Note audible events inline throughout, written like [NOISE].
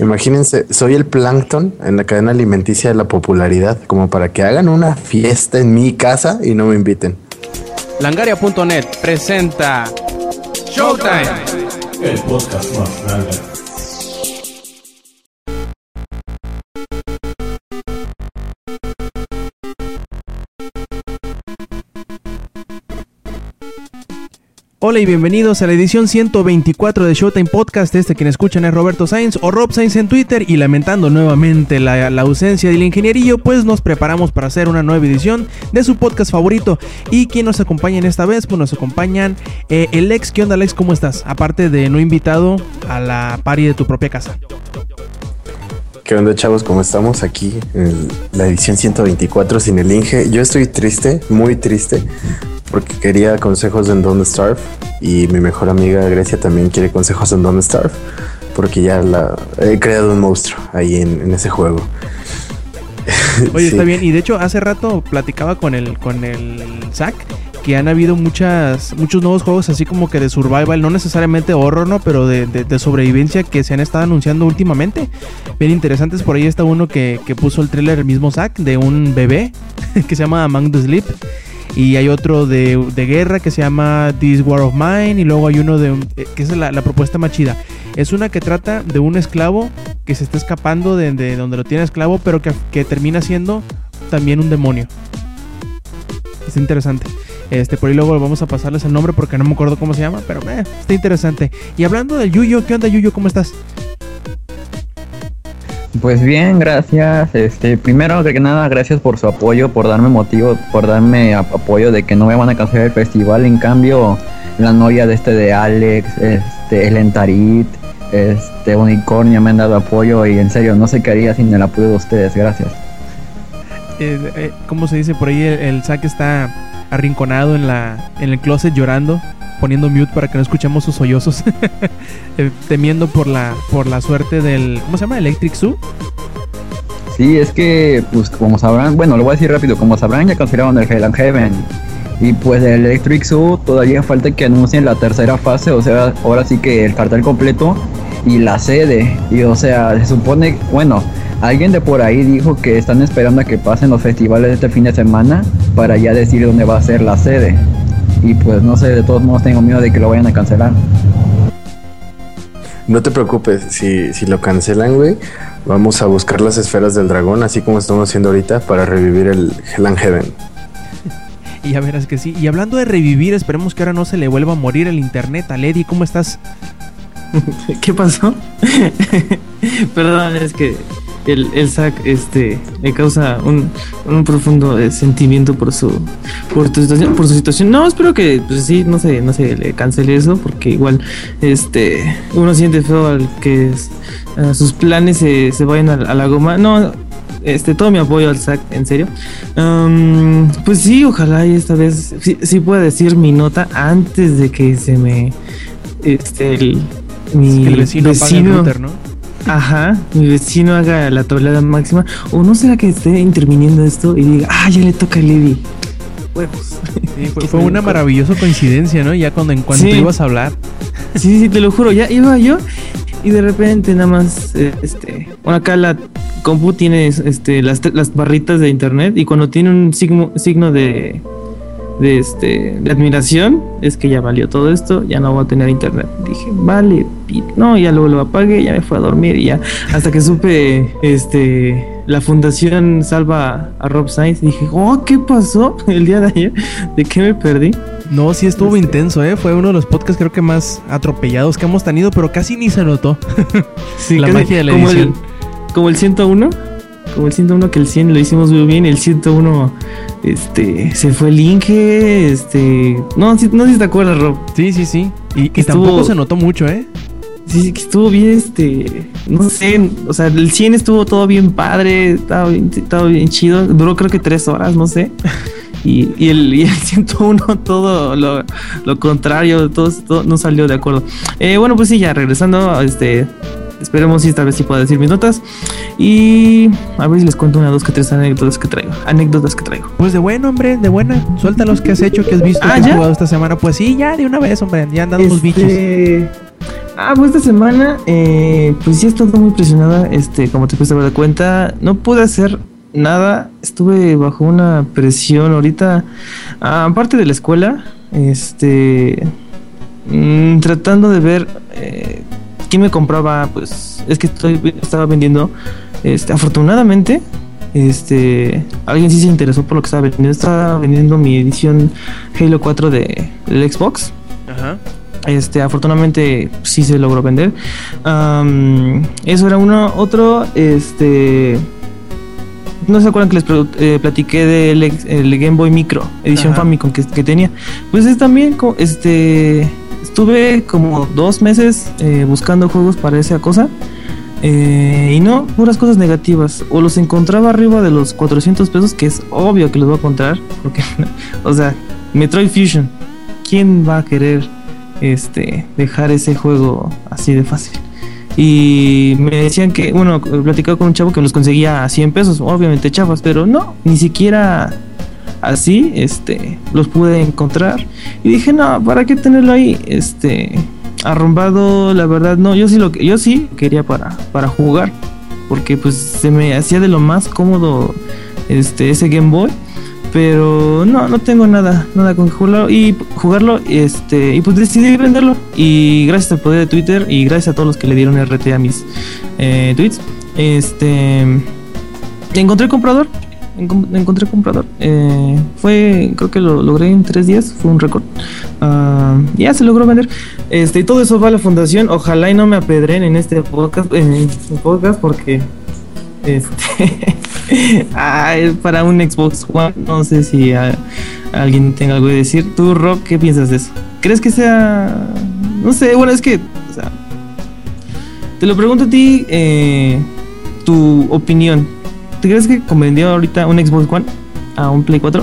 Imagínense, soy el plancton en la cadena alimenticia de la popularidad, como para que hagan una fiesta en mi casa y no me inviten. Langaria.net presenta Showtime, el podcast más grande. Hola y bienvenidos a la edición 124 de Showtime Podcast. Este quien escuchan es Roberto Sainz o Rob Sainz en Twitter. Y lamentando nuevamente la, ausencia del ingenierillo, pues nos preparamos para hacer una nueva edición de su podcast favorito. Y quien nos acompaña en esta vez, pues nos acompañan eh, el ex. ¿Qué onda, Alex? ¿Cómo estás? Aparte de no invitado a la party de tu propia casa. ¿Qué onda, chavos? ¿Cómo estamos aquí en la edición 124 sin el Inge? Yo estoy triste, muy triste, porque quería consejos en Don't Starve y mi mejor amiga Grecia también quiere consejos en Don't Starve porque ya la he creado un monstruo ahí en, ese juego. [LAUGHS] Oye, está bien. Y de hecho, hace rato platicaba con el, con el Zack que han habido muchas, muchos nuevos juegos así como que de survival, no necesariamente horror, ¿no? Pero de, de, sobrevivencia que se han estado anunciando últimamente. Bien interesantes, por ahí está uno que, que puso el trailer el mismo Zack de un bebé [LAUGHS] que se llama Among the Sleep. Y hay otro de, guerra que se llama This War of Mine. Y luego hay uno de eh, que es la, propuesta más chida. Es una que trata de un esclavo que se está escapando de, donde lo tiene esclavo, pero que, termina siendo también un demonio. Es interesante. Este, por ahí luego vamos a pasarles el nombre porque no me acuerdo cómo se llama, pero eh, está interesante. Y hablando del Yuyo, ¿qué onda Yuyo? ¿Cómo estás? Pues bien, gracias. Este, primero que nada, gracias por su apoyo, por darme motivo, por darme apoyo de que no me van a cancelar el festival. En cambio, la novia de este de Alex, este, el Entarit, este Unicornio me han dado apoyo y en serio no sé qué haría sin el apoyo de ustedes. Gracias. Eh, eh, ¿Cómo se dice por ahí? El, el saque está arrinconado en la en el closet llorando poniendo mute para que no escuchemos sus sollozos, [LAUGHS] eh, temiendo por la, por la suerte del, ¿cómo se llama? Electric Zoo. Sí, es que, pues como sabrán, bueno, lo voy a decir rápido, como sabrán ya cancelaron el Hell and Heaven. Y pues el Electric Zoo todavía falta que anuncien la tercera fase, o sea, ahora sí que el cartel completo y la sede. Y o sea, se supone, bueno, alguien de por ahí dijo que están esperando a que pasen los festivales de este fin de semana para ya decir dónde va a ser la sede. Y pues no sé, de todos modos tengo miedo de que lo vayan a cancelar. No te preocupes, si, si lo cancelan, güey, vamos a buscar las esferas del dragón, así como estamos haciendo ahorita, para revivir el Hell and Heaven. [LAUGHS] Y ya verás que sí. Y hablando de revivir, esperemos que ahora no se le vuelva a morir el internet a Lady. ¿Cómo estás? [LAUGHS] ¿Qué pasó? [LAUGHS] Perdón, es que el, el SAC este, le causa un, un profundo eh, sentimiento por su, por, tu situación, por su situación. No, espero que pues, sí, no se, no se le cancele eso, porque igual este, uno siente feo al que sus planes se, se vayan a, la goma. No, este, todo mi apoyo al SAC, en serio. pues sí, ojalá y esta vez sí, pueda decir mi nota antes de que se me. Este, el, mi vecino, vecino ¿no? Ajá, mi vecino haga la tabla máxima. O no será que esté interviniendo esto y diga, ah, ya le toca a Levi. Huevos. [LAUGHS] fue, una maravillosa coincidencia, ¿no? Ya cuando en cuanto ibas a hablar. Sí, sí, te lo juro, ya iba yo y de repente nada más, eh, este, bueno, acá la compu tiene este, las, las barritas de internet y cuando tiene un signo, signo de de, este, de admiración es que ya valió todo esto, ya no voy a tener internet. Dije, vale, no, ya luego lo apagué, ya me fue a dormir y ya hasta que supe este la fundación salva a Rob Sainz, dije, oh, ¿qué pasó [LAUGHS] el día de ayer? ¿De qué me perdí? No, sí estuvo este intenso, ¿eh? Fue uno de los podcasts creo que más atropellados que hemos tenido, pero casi ni se notó. sí, la magia de la como edición. El, como el 101 como el 101 que el 100 lo hicimos muy bien, el 101 este se fue el Inge, este no, no sé si te acuerdas, Rob. Sí, sí, sí. Y, que tampoco se notó mucho, ¿eh? Sí, que estuvo bien, este, no sé, o sea, el 100 estuvo todo bien padre, estaba bien, estaba bien chido, duró creo que tres horas, no sé. Y, y, el, y el 101 [LAUGHS] todo lo, lo contrario, todo, todo, no salió de acuerdo. Eh, bueno, pues sí, ya regresando, este, Esperemos si esta vez sí pueda decir mis notas. Y a ver si les cuento una, dos, que tres anécdotas que traigo. Anécdotas que traigo. Pues de bueno, hombre, de buena. Suelta los que has hecho, que has visto, ah, que has jugado esta semana. Pues sí, ya de una vez, hombre. Ya andan los este, bichos. Ah, pues esta semana, eh, pues sí he estado muy presionada, este, como te puedes dar cuenta, no pude hacer nada, estuve bajo una presión ahorita, ah, aparte de la escuela, este, mm, tratando de ver eh, quién me compraba, pues es que estoy, estaba vendiendo, este, afortunadamente, este, alguien sí se interesó por lo que estaba vendiendo, estaba vendiendo mi edición Halo 4 de, del Xbox. Ajá. Este, afortunadamente sí se logró vender. Eso era uno. Otro, este. No se acuerdan que les eh, platiqué del el Game Boy Micro, edición Ajá. Famicom que, que tenía. Pues es también, este. Estuve como dos meses eh, buscando juegos para esa cosa. Eh, y no, puras cosas negativas. O los encontraba arriba de los 400 pesos, que es obvio que los voy a encontrar. Porque, [LAUGHS] o sea, Metroid Fusion. ¿Quién va a querer este, dejar ese juego así de fácil. Y me decían que, bueno, platicaba con un chavo que los conseguía a 100 pesos, obviamente chafas, pero no, ni siquiera así, este, los pude encontrar. Y dije, no, ¿para qué tenerlo ahí? Este, arrumbado, la verdad, no, yo sí lo yo sí quería para, para jugar, porque pues se me hacía de lo más cómodo, este, ese Game Boy. Pero no, no tengo nada, nada con jugarlo y jugarlo, este, y pues decidí venderlo. Y gracias al poder de Twitter y gracias a todos los que le dieron RT a mis eh, tweets, este, encontré comprador, encon- encontré comprador. Eh, fue, creo que lo logré en tres días, fue un récord. Ah, ya se logró vender. Este, y todo eso va a la fundación. Ojalá y no me apedren en este podcast, en este podcast porque este [LAUGHS] ah, es para un Xbox One. No sé si alguien tenga algo que decir. Tú, Rob, ¿qué piensas de eso? ¿Crees que sea.? No sé, bueno, es que. te lo pregunto a ti, eh, tu opinión. ¿Te crees que convendría ahorita un Xbox One a un Play 4?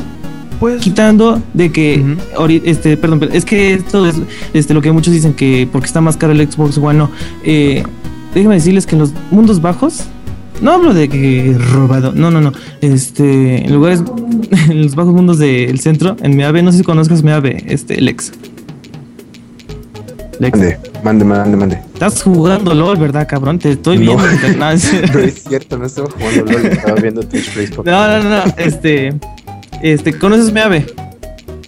Pues. Quitando de que. Ahori- este, perdón, es que esto es este, lo que muchos dicen que porque está más caro el Xbox One. No. Eh, déjame decirles que en los mundos bajos. No hablo de que robado, no, no, no. Este, en lugares, [LAUGHS] en los bajos mundos del centro, en Meave, no sé si conozcas Meave, este, Lex. Lex. Mande, mande, mande, mande. Estás jugando LOL, ¿verdad, cabrón? Te estoy No. viendo. [LAUGHS] No, es- No es [LAUGHS] cierto, no estaba jugando LOL, estaba viendo Twitch Pokémon. no, no, no, Este, este, ¿conoces Meave?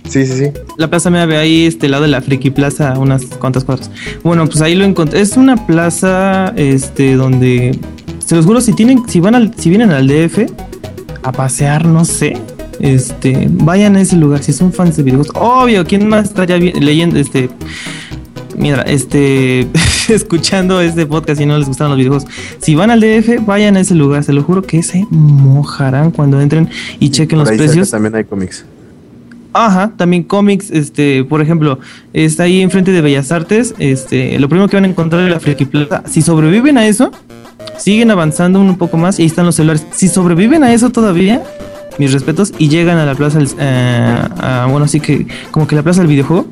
Sí, sí, sí. La plaza Meave, ahí, este lado de la Friki Plaza, unas cuantas cuadras. Bueno, pues ahí lo encontré. Es una plaza, este, donde, se los juro, si tienen, si van al, si vienen al DF a pasear, no sé. Este, vayan a ese lugar si son fans de videojuegos. Obvio, ¿quién más estaría leyendo este? Mira, este, [LAUGHS] escuchando este podcast y no les gustaron los videojuegos. Si van al DF, vayan a ese lugar. Se lo juro que se mojarán cuando entren y chequen Por los ahí cerca precios. también hay cómics. Ajá, también cómics, este, por ejemplo, está ahí enfrente de Bellas Artes, este, lo primero que van a encontrar es la Friki Plaza. Si sobreviven a eso, siguen avanzando un poco más y ahí están los celulares. Si sobreviven a eso todavía, mis respetos, y llegan a la plaza, eh, a- bueno, así que como que la plaza del videojuego,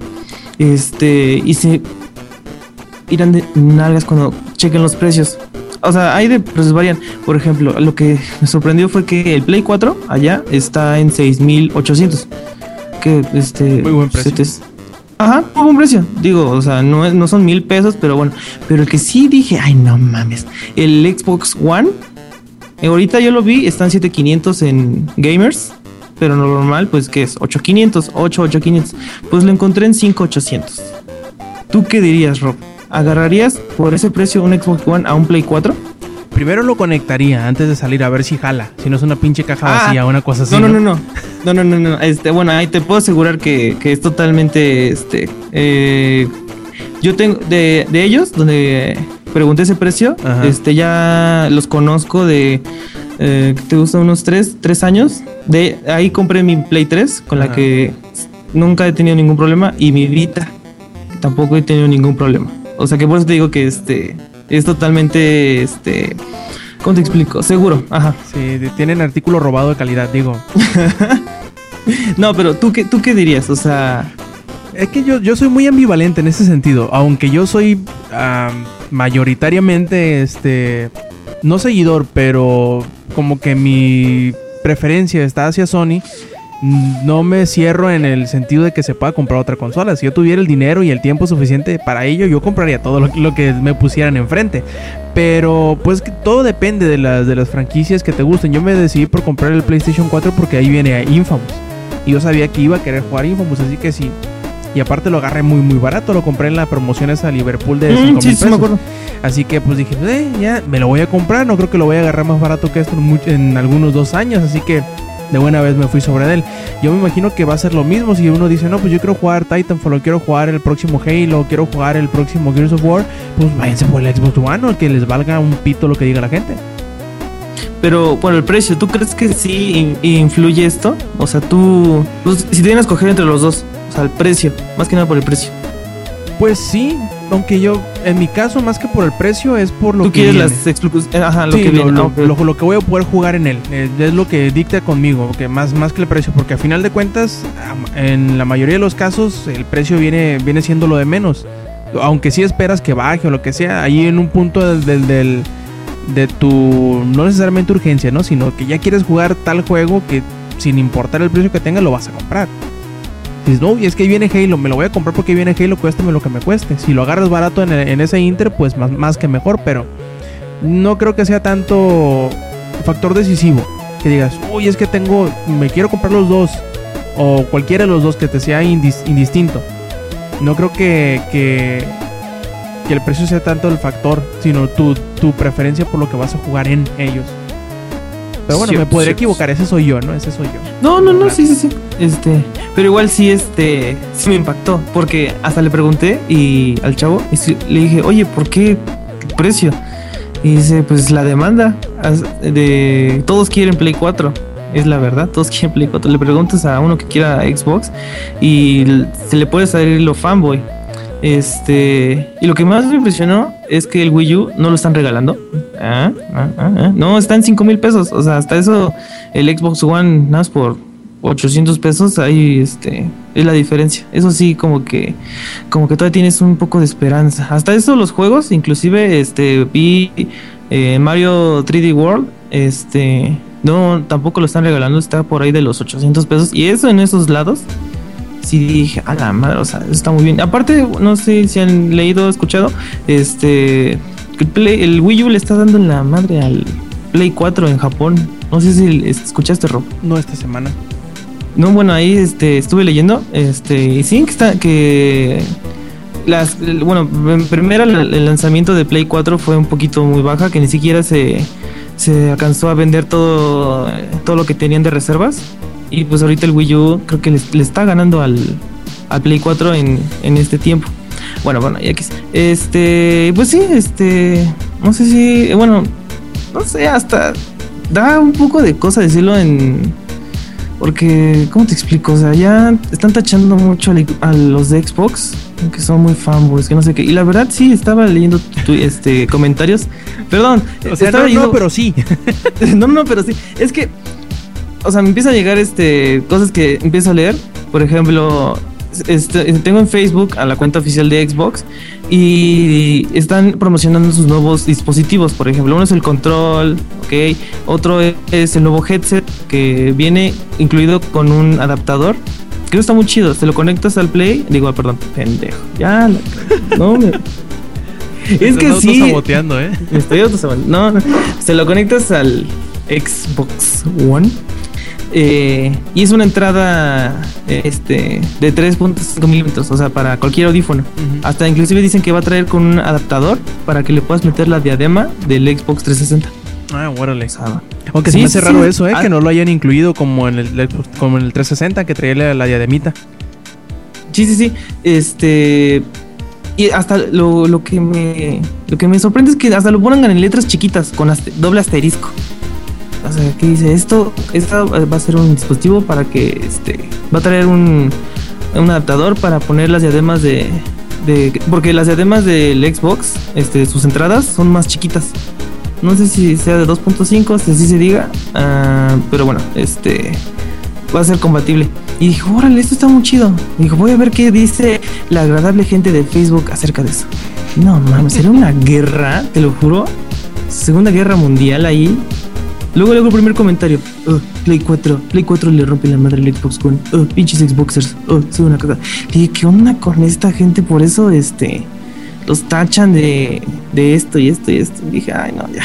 este, y se irán de nalgas cuando chequen los precios. O sea, hay de precios varían. Por ejemplo, lo que me sorprendió fue que el Play 4 allá está en 6800. Que este. Muy buen precio. Ajá, muy buen precio. Digo, o sea, no, es- no son mil pesos, pero bueno. Pero el que sí dije, ay, no mames. El Xbox One, ahorita yo lo vi, están 7500 en Gamers. Pero normal, pues, que es 8500, 8, 8500. Pues lo encontré en 5800. ¿Tú qué dirías, Rob? ¿Agarrarías por ese precio un Xbox One a un Play 4? Primero lo conectaría antes de salir a ver si jala. Si no es una pinche caja Ah. vacía, una cosa así. No, no, no, no. No, no, no, no. Este, bueno, ahí te puedo asegurar que, que es totalmente, este, eh, yo tengo, de, de ellos, donde pregunté ese precio, Ajá. este, ya los conozco de, eh, ¿qué te gusta? Unos tres, tres años. De ahí compré mi Play 3, con la que nunca he tenido ningún problema, y mi Vita, tampoco he tenido ningún problema. O sea que por eso te digo que este, es totalmente, este, ¿cómo te explico? Seguro, ajá. Sí, tienen artículo robado de calidad, digo. [LAUGHS] No, pero ¿tú qué, tú qué dirías? O sea, Es que yo, yo soy muy ambivalente en ese sentido. Aunque yo soy am, mayoritariamente, este, no seguidor, pero como que mi preferencia está hacia Sony. no me cierro en el sentido de que se pueda comprar otra consola. Si yo tuviera el dinero y el tiempo suficiente para ello, yo compraría todo lo, que me pusieran enfrente. Pero pues todo depende de las, de las franquicias que te gusten. Yo me decidí por comprar el PlayStation 4 porque ahí viene Infamous. Y yo sabía que iba a querer jugar Infamous, así que sí. Y aparte lo agarré muy muy barato, lo compré en la promoción esa Liverpool de 5 mm, sí, Así que pues dije, eh, ya me lo voy a comprar, no creo que lo voy a agarrar más barato que esto en, en algunos dos años, así que de buena vez me fui sobre él. Yo me imagino que va a ser lo mismo si uno dice, no, pues yo quiero jugar Titanfall, quiero jugar el próximo Halo, quiero jugar el próximo Gears of War, pues váyanse por el Xbox One, que les valga un pito lo que diga la gente. Pero por el precio, ¿tú crees que sí influye esto? O sea, tú, pues, si tienes que escoger entre los dos, o sea, el precio, más que nada por el precio. Pues sí, aunque yo, en mi caso, más que por el precio, es por lo ¿Tú que. quieres las exclusivas. Eh, ajá, lo que viene. Lo, lo, que voy a poder jugar en él. Eh, es lo que dicta conmigo, que más, más que el precio. Porque a final de cuentas, en la mayoría de los casos, el precio viene, viene siendo lo de menos. Aunque sí esperas que baje o lo que sea, ahí en un punto del, del, de tu. No necesariamente urgencia, ¿no? Sino que ya quieres jugar tal juego que sin importar el precio que tenga, lo vas a comprar. Dices, no, y es que viene Halo, me lo voy a comprar porque viene Halo, cuéstame lo que me cueste. Si lo agarras barato en, ese Inter, pues más, más, que mejor, pero no creo que sea tanto factor decisivo. Que digas, uy, es que tengo, me quiero comprar los dos, o cualquiera de los dos que te sea indistinto. No creo que, que, que, el precio sea tanto el factor, sino tu, tu preferencia por lo que vas a jugar en ellos. Pero bueno, me podría equivocar, ese soy yo, ¿no? Ese soy yo. No, no, no, sí, sí, sí. Este, pero igual sí, este, sí me impactó, porque hasta le pregunté y al chavo y le dije, oye, ¿por qué precio? Y dice, pues la demanda de todos quieren Play 4. Es la verdad, todos quieren Play 4. Le preguntas a uno que quiera Xbox y se le puede salir lo fanboy. Este, y lo que más me impresionó es que el Wii U no lo están regalando. Ah, ah, ah, no, está en 5 mil pesos. O sea, hasta eso el Xbox One, nada más por 800 pesos, ahí este, es la diferencia. Eso sí, como que, como que todavía tienes un poco de esperanza. Hasta eso los juegos, inclusive, este, vi eh, Mario 3D World, este, no, tampoco lo están regalando, está por ahí de los 800 pesos. Y eso en esos lados sí dije, a la madre, o sea, está muy bien. Aparte, no sé si han leído o escuchado, este, el, Wii U le está dando en la madre al Play 4 en Japón. No sé si escuchaste, Rob. No, esta semana. No, bueno, ahí este, estuve leyendo, este, y sí que está, que las, bueno, primero el lanzamiento de Play 4 fue un poquito muy baja, que ni siquiera se, se alcanzó a vender todo, todo lo que tenían de reservas. Y pues ahorita el Wii U creo que le, está ganando al, al Play 4 en, en este tiempo. Bueno, bueno, ya que este, pues sí, este, no sé si, bueno, no sé, hasta da un poco de cosa decirlo en, porque, ¿cómo te explico? O sea, ya están tachando mucho a los de Xbox, que son muy fanboys, que no sé qué. Y la verdad, sí, estaba leyendo este comentarios. Perdón, o sea, estaba no, pero sí. [LAUGHS] no, no, pero sí. Es que o sea, me empieza a llegar este cosas que empiezo a leer. Por ejemplo, este, tengo en Facebook a la cuenta oficial de Xbox y están promocionando sus nuevos dispositivos. Por ejemplo, uno es el control, ok. Otro es el nuevo headset que viene incluido con un adaptador. Creo que está muy chido. Se lo conectas al Play. Digo, ah, perdón, pendejo. Ya, no me. [LAUGHS] es que sí. saboteando, ¿eh? Me estoy No, no, se lo conectas al Xbox One eh, y es una entrada este, de 3.5 milímetros, o sea, para cualquier audífono. Hasta inclusive dicen que va a traer con un adaptador para que le puedas meter la diadema del Xbox 360. Ah, órale. Aunque sí, me hace raro eso, ¿eh? que ah. no lo hayan incluido como en el, como en el 360, que traía la, diademita. Sí, sí, sí. Este. Y hasta lo, que me lo que me sorprende es que hasta lo pongan en letras chiquitas con doble asterisco o sea, aquí dice esto, esta va a ser un dispositivo para que este va a traer un, un adaptador para poner las diademas de, de porque las diademas del Xbox, este, sus entradas son más chiquitas. No sé si sea de 2.5, si así se diga, uh, pero bueno, este va a ser compatible. Y dijo, órale, esto está muy chido. Dijo, voy a ver qué dice la agradable gente de Facebook acerca de eso. No mames, sería una guerra, te lo juro. Segunda guerra mundial ahí Luego, luego el primer comentario. Oh, Play 4. Play 4 le rompe la madre al Xbox One. Oh, pinches Xboxers. Oh, soy una cosa. Dije, ¿qué onda con esta gente? Por eso, este. Los tachan de, de esto y esto y esto. dije, ay, no, ya.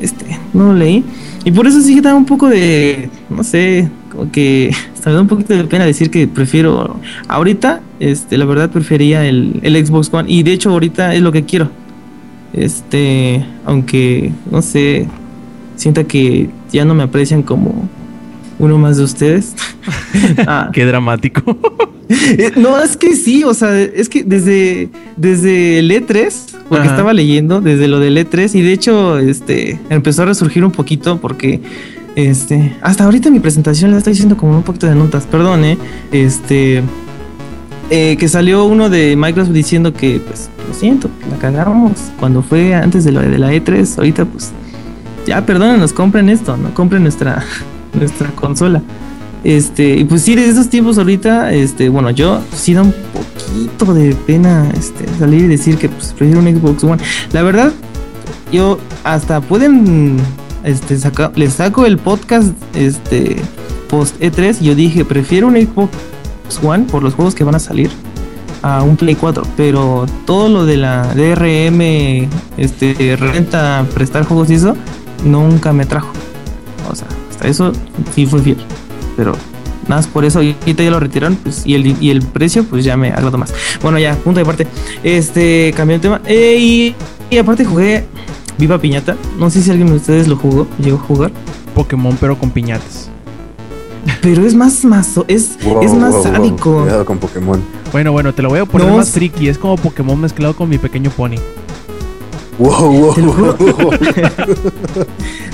Este, no lo leí. Y por eso sí que da un poco de. No sé. Como que. [LAUGHS] Hasta me da un poquito de pena decir que prefiero. Ahorita, este, la verdad, prefería el, el Xbox One. Y de hecho, ahorita es lo que quiero. Este. Aunque, no sé sienta que ya no me aprecian como uno más de ustedes. [LAUGHS] ah. Qué dramático. [LAUGHS] Eh, no, es que sí, o sea, es que desde, desde el E3, porque estaba leyendo, desde lo del E3, y de hecho, este, empezó a resurgir un poquito porque, este, hasta ahorita mi presentación la estoy diciendo como un poquito de notas, perdón, eh, este, eh, que salió uno de Microsoft diciendo que, pues, lo siento, la cagamos cuando fue antes de lo de la E3, ahorita, pues, ya perdónenos, compren esto, no compren nuestra, [LAUGHS] nuestra consola. Este, y pues sí, de esos tiempos ahorita, este, bueno, yo sí da un poquito de pena este, salir y decir que pues, prefiero un Xbox One. La verdad, yo hasta pueden, este, saca, les saco el podcast, este, post E3 y yo dije, prefiero un Xbox One por los juegos que van a salir a un Play 4, pero todo lo de la DRM, este, renta, prestar juegos y eso, nunca me trajo. O sea, hasta eso sí fue fiel. Pero nada más por eso, y ahorita ya lo retiraron, pues, y el, y el precio, pues ya me agradó más. Bueno, ya, punto de parte. Este, cambié el tema. Eh, y, y, aparte jugué Viva Piñata. No sé si alguien de ustedes lo jugó, llegó a jugar. Pokémon, pero con piñatas. Pero es más mazo, es, es más sádico. Cuidado con Pokémon. Bueno, bueno, te lo voy a poner más tricky. Es como Pokémon mezclado con mi pequeño pony. Wow, wow, [LAUGHS]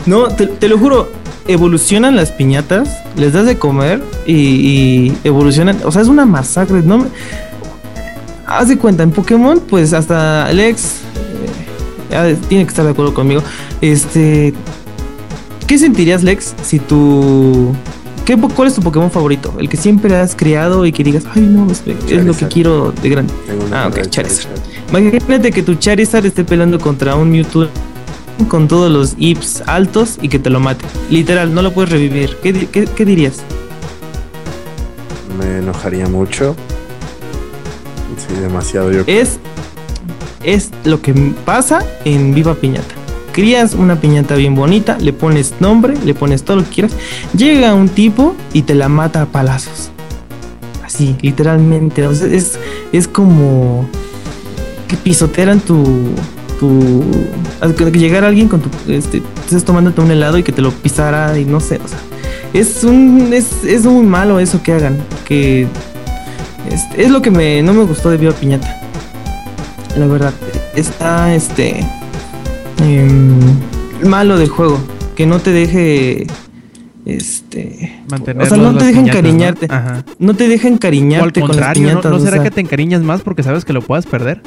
no, te, lo juro, evolucionan las piñatas, les das de comer y, evolucionan. O sea, es una masacre. No Haz de cuenta, en Pokémon, pues hasta Alex eh, tiene que estar de acuerdo conmigo. Este. ¿Qué sentirías, Lex, si tu. ¿Qué, ¿Cuál es tu Pokémon favorito? El que siempre has criado y que digas, ay, no, es, es lo que quiero de grande. Ah, ok, Charizard. Imagínate que tu Charizard esté peleando contra un Mewtwo con todos los IPs altos y que te lo mate. Literal, no lo puedes revivir. ¿Qué, dirías? Me enojaría mucho. Sí, demasiado yo. Es, es lo que pasa en Viva Piñata. Crías una piñata bien bonita, le pones nombre, le pones todo lo que quieras. Llega un tipo y te la mata a palazos. Así, literalmente. es, es como que pisotearan tu tu que llegara alguien con tu este estás tomándote un helado y que te lo pisara y no sé, o sea, es un es, es muy malo eso que hagan, que es, es lo que me no me gustó de Viva Piñata. La verdad, está este em, malo del juego, que no te deje este mantener o sea no te deja encariñarte ¿no? no te deja encariñarte con las piñatas ¿no, será que te encariñas más porque sabes que lo puedas perder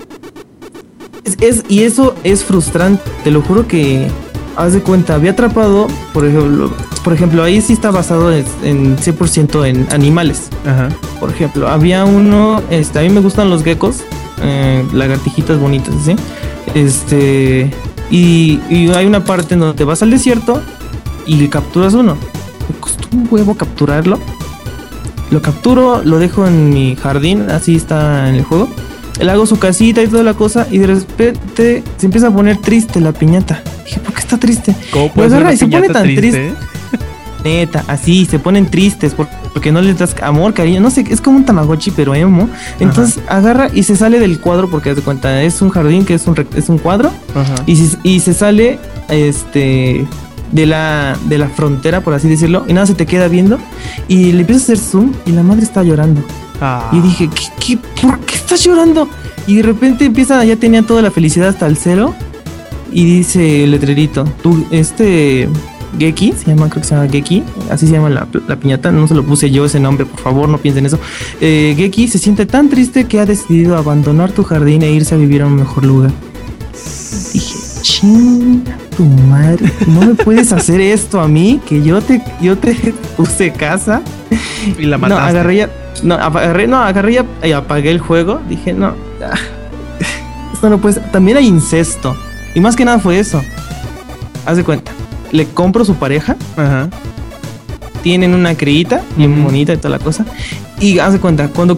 es, y eso es frustrante, te lo juro que haz de cuenta, había atrapado, por ejemplo, por ejemplo, ahí sí está basado en, 100% en animales. Ajá. Por ejemplo, había uno, este, a mí me gustan los geckos, eh, lagartijitas bonitas, ¿sí? Este, y, y, hay una parte en donde te vas al desierto y capturas uno. Me costó un huevo capturarlo. Lo capturo, lo dejo en mi jardín, así está en el juego le hago su casita y toda la cosa y de repente se empieza a poner triste la piñata. Dije, ¿por qué está triste? ¿Cómo puede y se pone tan triste? Neta, así, se ponen tristes porque no les das amor, cariño, no sé, es como un tamagotchi pero emo. Entonces agarra y se sale del cuadro porque de cuenta, es un jardín que es un, es un cuadro y, y se sale este de la, de la frontera, por así decirlo, y nada se te queda viendo y le empieza a hacer zoom y la madre está llorando. Ah. Y dije, ¿qué, qué, por qué estás llorando? Y de repente empieza, ya tenía toda la felicidad hasta el cero. Y dice el letrerito, tú, este Geki, se llama, creo que se llama Geki, así se llama la, piñata, no se lo puse yo ese nombre, por favor, no piensen eso. Eh, Geki se siente tan triste que ha decidido abandonar tu jardín e irse a vivir a un mejor lugar. Dije, ching, tu madre, no me puedes hacer esto a mí, que yo te, yo te [LAUGHS] puse casa. Y la mataste. No, agarré ya no, agarré, no, agarré y apagué el juego. Dije, no, [LAUGHS] esto no puede ser. También hay incesto. Y más que nada fue eso. Haz de cuenta. le compro su pareja. Ajá. Tienen una criita bien Ujú. bonita y toda la cosa. Y haz de cuenta, cuando,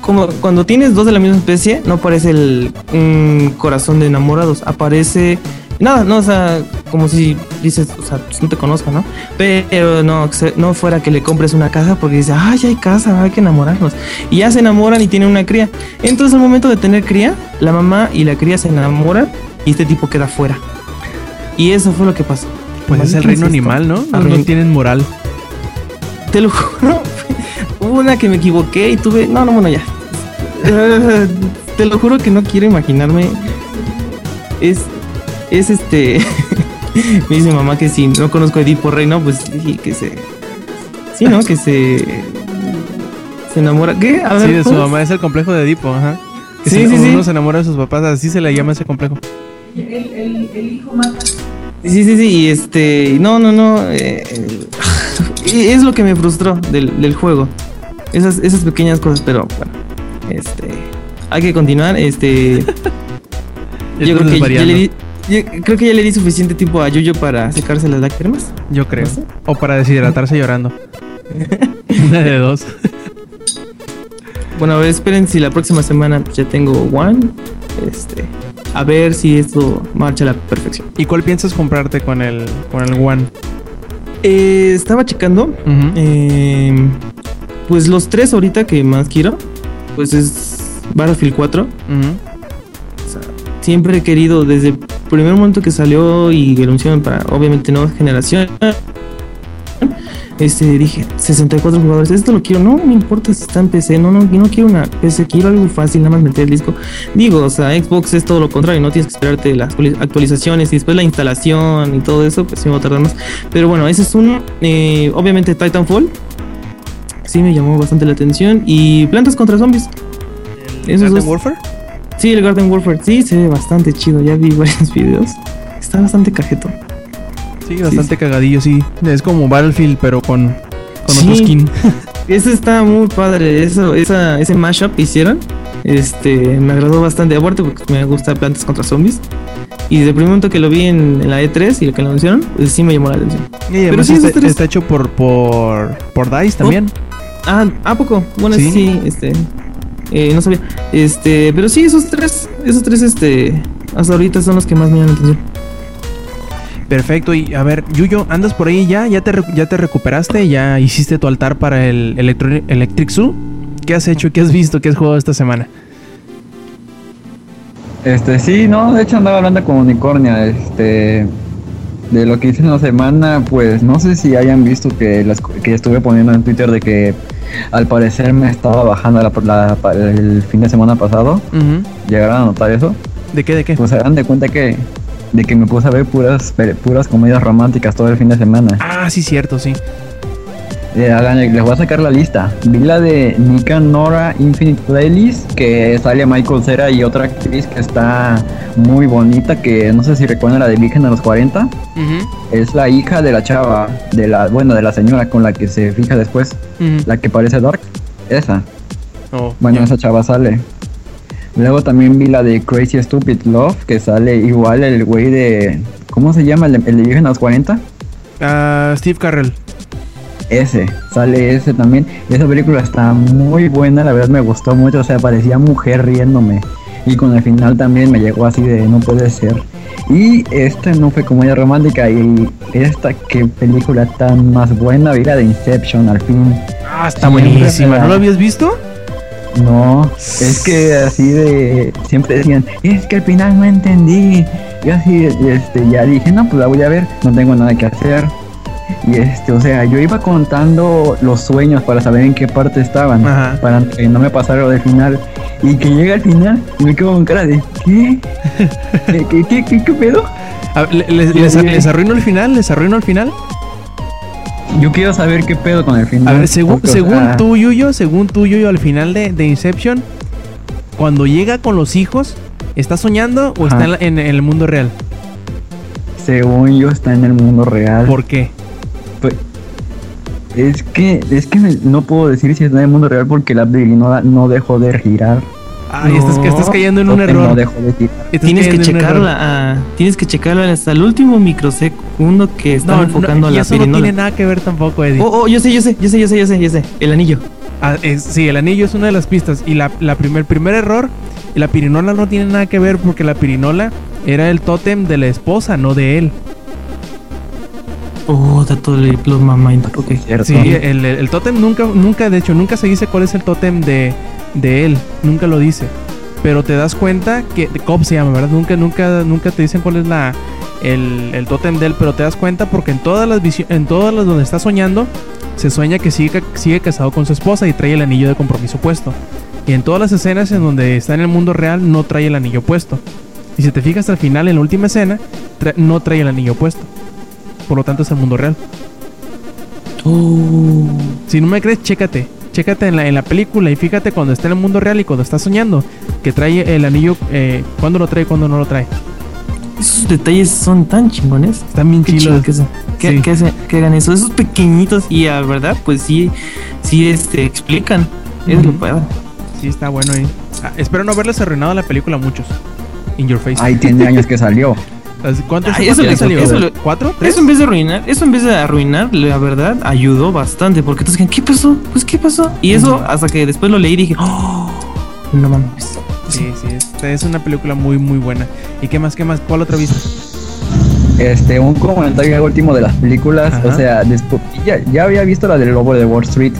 como, cuando tienes dos de la misma especie, no aparece el mm, corazón de enamorados. Aparece. Nada, no, o sea, como si dices, o sea, pues no te conozco, ¿no? Pero no, no fuera que le compres una casa porque dice, ay, hay casa, hay que enamorarnos. Y ya se enamoran y tienen una cría. Entonces, al momento de tener cría, la mamá y la cría se enamoran y este tipo queda fuera. Y eso fue lo que pasó. Pues es el reino animal, ¿no? No, tienen moral. Te lo juro. [LAUGHS] Hubo una que me equivoqué y tuve. No, no, bueno, ya. [LAUGHS] Te lo juro que no quiero imaginarme. Es. Es este. [LAUGHS] me dice mamá que si no conozco a Edipo Rey, no, pues dije que se. Sí, ¿no? Que se. Se enamora. ¿Qué? A Sí, ver, de su ¿cómo? mamá es el complejo de Edipo, ajá. Que Sí, se- sí, sí. uno se enamora de sus papás, así se le llama ese complejo. Sí, sí, sí, y este, no, no, no, eh, eh, es lo que me frustró del, del juego, esas, esas pequeñas cosas, pero bueno, este, hay que continuar, este, [LAUGHS] yo creo que ya le di, yo creo que ya le di suficiente tiempo a Yuyo para secarse las lágrimas. Yo creo. No sé. O para deshidratarse [LAUGHS] llorando. [LAUGHS] Una de dos. Bueno, a ver, esperen si la próxima semana ya tengo One, este, a ver si esto marcha a la perfección. ¿Y cuál piensas comprarte con el, con el One? Eh, estaba checando. Eh, pues los tres ahorita que más quiero, pues es Battlefield 4. Ujú. O sea, siempre he querido desde primer momento que salió y que anunciaron para obviamente nueva generación. Este dije 64 jugadores, esto lo quiero, no me importa si está en PC, no, no, yo no quiero una PC, quiero algo fácil, nada más meter el disco. Digo, o sea, Xbox es todo lo contrario, no tienes que esperarte las actuali- actualizaciones y después la instalación y todo eso, pues sí me va a tardar más. Pero bueno, ese es uno. Eh, obviamente Titanfall, sí me llamó bastante la atención. Y Plantas contra Zombies. Esos ¿Garden dos. Warfare? Sí, el Garden Warfare. Sí, se ve bastante chido. Ya vi [LAUGHS] varios videos. Está bastante cajeto. Sí, bastante cagadillo, sí. Es como Battlefield, pero con, con Sí. otro skin. [LAUGHS] Ese está muy padre. Eso, esa, ese mashup que hicieron. Este, me agradó bastante. Aparte, porque me gusta Plantas contra Zombies. Y desde el primer momento que lo vi en, en la E3 y lo que lo anunciaron, pues sí me llamó la atención. Y además sí, está, está hecho por, por, por DICE también. Ah, ¿a poco? Bueno, Sí. sí, este. Eh, no sabía. Este, pero sí, esos tres, esos tres, este, hasta ahorita son los que más me llaman la atención. Perfecto. Y a ver, Yuyo, ¿andas por ahí ya? ¿Ya te, ya te recuperaste? ¿Ya hiciste tu altar para el Electro- Electric Zoo? ¿Qué has hecho? ¿Qué has visto? ¿Qué has jugado esta semana? Este, sí, no, de hecho andaba hablando con Unicornia, este, de lo que hice en la semana, pues no sé si hayan visto que, las, que estuve poniendo en Twitter de que al parecer me estaba bajando la, el fin de semana pasado, llegaron a notar eso, ¿De qué? ¿De qué? pues se dan de cuenta que, de que me puse a ver puras, puras comedias románticas todo el fin de semana. Ah, sí, cierto, sí. Eh, les voy a sacar la lista. Vi la de Nika Nora Infinite Playlist, que sale Michael Cera y otra actriz que está muy bonita, que no sé si recuerdan la de Virgen de los 40. Ujú, Es la hija de la chava, de la, bueno, de la señora con la que se fija después, la que parece Dark. Esa. Oh, Bueno, esa chava sale. Luego también vi la de Crazy Stupid Love, que sale igual el güey de... ¿Cómo se llama? El, de- el de Virgen de los 40. Ah, Steve Carrell. Ese, sale ese también. Esa película está muy buena, la verdad me gustó mucho, o sea, parecía mujer riéndome. Y con el final también me llegó así de no puede ser. Y esta no fue comedia romántica y esta qué película tan más buena, vi la de Inception al fin. Ah, está Siempre buenísima. ¿No lo habías visto? No, es que así de siempre decían, es que al final no entendí. Y así este ya dije, no, pues la voy a ver, no tengo nada que hacer. Y este, o sea, yo iba contando los sueños para saber en qué parte estaban, Ajá. para que no me pasara lo del final. Y que llega al final y me quedo con cara de, ¿qué? [LAUGHS] ¿Qué, qué, qué, qué, qué pedo? Les, les arruino el final? ¿Les arruino el final? Yo quiero saber qué pedo con el final. A ver, según, porque, según tú, Yuyo, según tú, Yuyo, al final de, de Inception, cuando llega con los hijos, ¿está soñando o está en el mundo real? Según yo está en el mundo real. ¿Por qué? Es que, es que me- no puedo decir si está en el mundo real porque la Biblia no, dejó de girar. Ay, estás, que estás cayendo en un error. no dejó de tirar. Estás Tienes que checarla, ah, tienes que checarla hasta el último microsegundo que están No, enfocando no, a y la eso no pirinola. tiene nada que ver tampoco, Eddie. Oh, oh, yo sé, yo sé, yo sé, yo sé, yo sé, yo sé. El anillo. Ah, es- sí, el anillo es una de las pistas. Y la, la primer, primer error, la pirinola no tiene nada que ver porque la pirinola era el tótem de la esposa, no de él. Oh, dato de los mamá. Ok. Cierto. Sí, el, el, el tótem nunca, nunca, de hecho, nunca se dice cuál es el tótem de, de él. Nunca lo dice. Pero te das cuenta que Cobb se llama, ¿verdad? Nunca, nunca, nunca te dicen cuál es la el, el tótem de él, pero te das cuenta porque en todas las visio- en todas las donde está soñando, se sueña que sigue, sigue casado con su esposa y trae el anillo de compromiso puesto. Y en todas las escenas en donde está en el mundo real, no trae el anillo puesto. Y si te fijas hasta el final, en la última escena, tra- no trae el anillo puesto. Por lo tanto, es el mundo real. Oh. Si no me crees, chécate. Chécate en la, en la película y fíjate cuando está en el mundo real y cuando está soñando. Que trae el anillo, eh, cuándo lo trae y cuándo no lo trae. Esos detalles son tan chingones. Están bien Qué chilos. chido que, Sí. que hace- que hagan eso. Esos pequeñitos y a verdad, pues sí, sí, este, explican. Es lo Ujú. padre. Sí, está bueno ahí. Ah, espero no haberles arruinado la película a muchos. In your face. Ahí tiene años que salió. [LAUGHS] Así, ¿Cuántos Ay, cuántos eso le salió? eso ¿Cuatro? ¿Tres? Eso en vez de arruinar, eso en vez de arruinar, la verdad, ayudó bastante. Porque todos dijeron, ¿qué pasó? Pues, ¿qué pasó? Y eso, hasta que después lo leí y dije, oh, no mames. Sí, sí, esta es una película muy, muy buena. ¿Y qué más, qué más? ¿Cuál otra viste? Este, un comentario último de las películas. Ajá. O sea, después, ya, ya había visto la del lobo de Wall Street.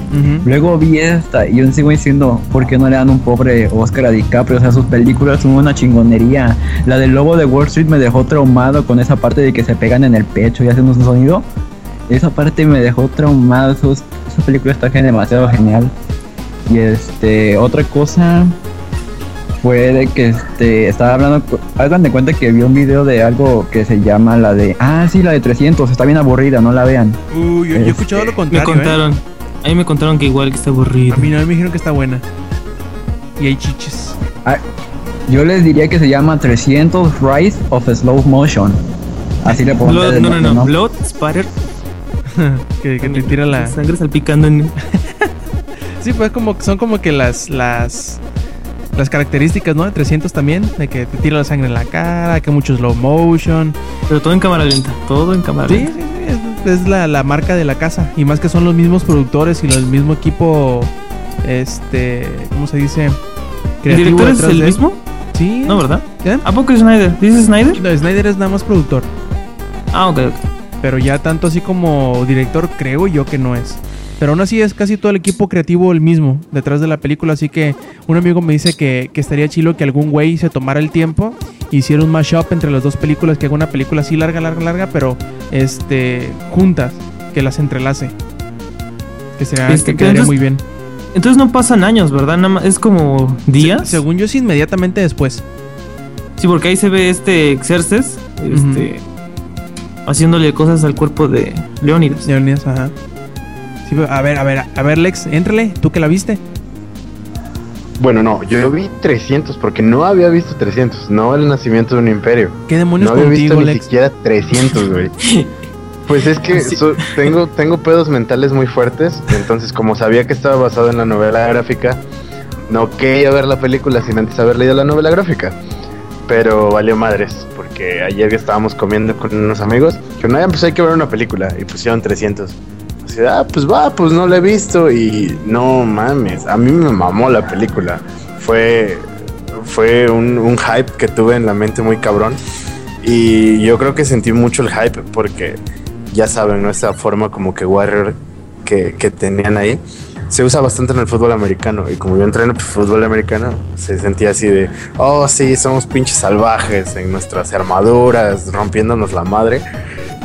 Luego vi esta y yo sigo diciendo, ¿por qué no le dan un pobre Oscar a DiCaprio? O sea, sus películas son una chingonería. La del lobo de Wall Street me dejó traumado con esa parte de que se pegan en el pecho y hacen un sonido. Esa parte me dejó traumado. Esa película está demasiado genial. Y este, otra cosa fue de que este, estaba hablando, hagan de cuenta que vi un video de algo que se llama la de, ah, sí, la de 300, está bien aburrida, no la vean. Uy, yo, yo he Este, escuchado lo Me contrario. ¿eh? contaron. A mí me contaron que igual que está aburrido. A mí no, a mí me dijeron que está buena. Y hay chichis. Yo les diría que se llama 300 Rise of Slow Motion. Así le pongo. Blood, no, no, no, Blood, Spatter, [LAUGHS] que, que te tira la. sangre salpicando en. [LAUGHS] Sí, pues como son como que las las las características, ¿no? De 300 también, de que te tira la sangre en la cara, que mucho slow motion. Pero todo en cámara lenta, todo en cámara Sí, lenta. sí, sí, es, es la, la marca de la casa y más que son los mismos productores y el mismo equipo este, ¿cómo se dice? ¿El director es el de- mismo? Sí. No, ¿verdad? ¿A poco es Snyder? ¿Dices Snyder? No, Snyder es nada más productor, Ah, ok, ok. pero ya tanto así como director creo yo que no es. Pero aún así es casi todo el equipo creativo el mismo detrás de la película, así que un amigo me dice que, que estaría chilo que algún güey se tomara el tiempo hiciera un mashup entre las dos películas, que haga una película así larga, larga, larga, pero este juntas, que las entrelace. Que sería, Este, que quedaría entonces- muy bien. Entonces no pasan años, ¿verdad? Nada más es como días. Se- según yo, sí, inmediatamente después. Sí, porque ahí se ve este Xerxes, este, haciéndole cosas al cuerpo de Leónidas. Leonidas, ajá. Sí, pero- a ver, a ver, a ver, Lex, éntrale, tú que la viste. Bueno, no, yo vi 300 porque no había visto 300, no el nacimiento de un imperio. ¿Qué demonios No había contigo, visto ni siquiera 300, güey. [LAUGHS] Pues es que so- tengo, tengo pedos mentales muy fuertes, entonces como sabía que estaba basado en la novela gráfica, no quería ver la película sin antes haber leído la novela gráfica. Pero valió madres, porque ayer que estábamos comiendo con unos amigos, que no, pues hay que ver una película, y pusieron 300. Ah, pues va, pues no la he visto, y no mames, a mí me mamó la película. Fue, fue un, un hype que tuve en la mente muy cabrón. Y yo creo que sentí mucho el hype porque ya saben, ¿no? Esta forma como que Warrior que, que tenían ahí se usa bastante en el fútbol americano. Y como yo entreno fútbol americano, se sentía así de, oh, sí, somos pinches salvajes en nuestras armaduras, rompiéndonos la madre.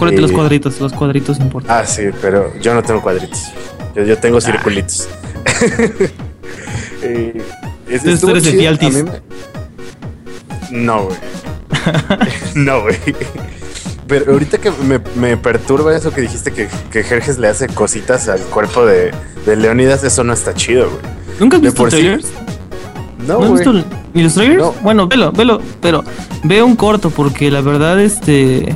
Acuérdate Y- los cuadritos, los cuadritos importan. Ah, sí, pero yo no tengo cuadritos. Yo, yo tengo circulitos. [LAUGHS] Eh, Entonces tú eres de. Fialtis. Me- No, güey. [LAUGHS] no, güey. Pero ahorita que me, me perturba eso que dijiste que, que Jerjes le hace cositas al cuerpo de, de Leonidas, eso no está chido, güey. ¿Nunca has visto por sí- trailers? No, ¿No has visto ni los trailers? No. Bueno, velo, velo, pero ve un corto porque la verdad este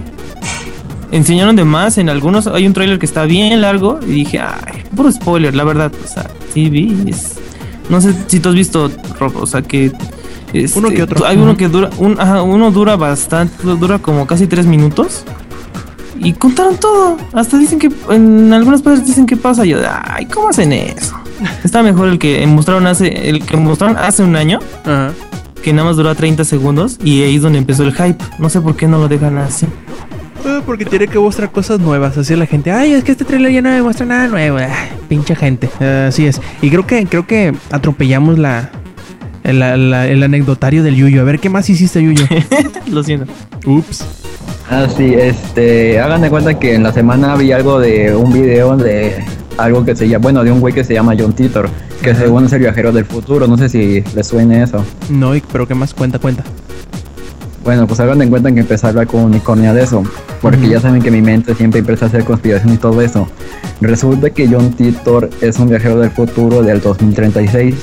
enseñaron de más en algunos, hay un trailer que está bien largo y dije, ay, puro spoiler, la verdad, o sea, sí vi, es- No sé si tú has visto, Rob, o sea que. este, Uno que otro. Hay uno que dura. Un, ajá, uno dura bastante. Dura como casi tres minutos. Y contaron todo. Hasta dicen que. En algunas partes dicen que pasa. Y yo, ay, ¿cómo hacen eso? Está mejor el que mostraron hace. El que mostraron hace un año. Ajá. Que nada más duró 30 segundos. Y ahí es donde empezó el hype. No sé por qué no lo dejan así. Porque tiene que mostrar cosas nuevas. Así la gente, ay, es que este trailer ya no me muestra nada nuevo. Ay, pinche gente. Eh, así es. Y creo que, creo que atropellamos la, el, la- el anecdotario del Yuyo. A ver, ¿qué más hiciste, Yuyo? [LAUGHS] Lo siento. Ups. Ah, sí, este, hagan de cuenta que en la semana vi algo de un video de algo que se llama, bueno, de un güey que se llama John Titor, que según es el viajero del futuro, no sé si les suene eso. No, y- pero ¿qué más? Cuenta, cuenta. Bueno, pues hagan de cuenta que empecé a hablar con Unicornia de eso, porque ya saben que mi mente siempre empieza a hacer conspiración y todo eso. Resulta que John Titor es un viajero del futuro del 2036,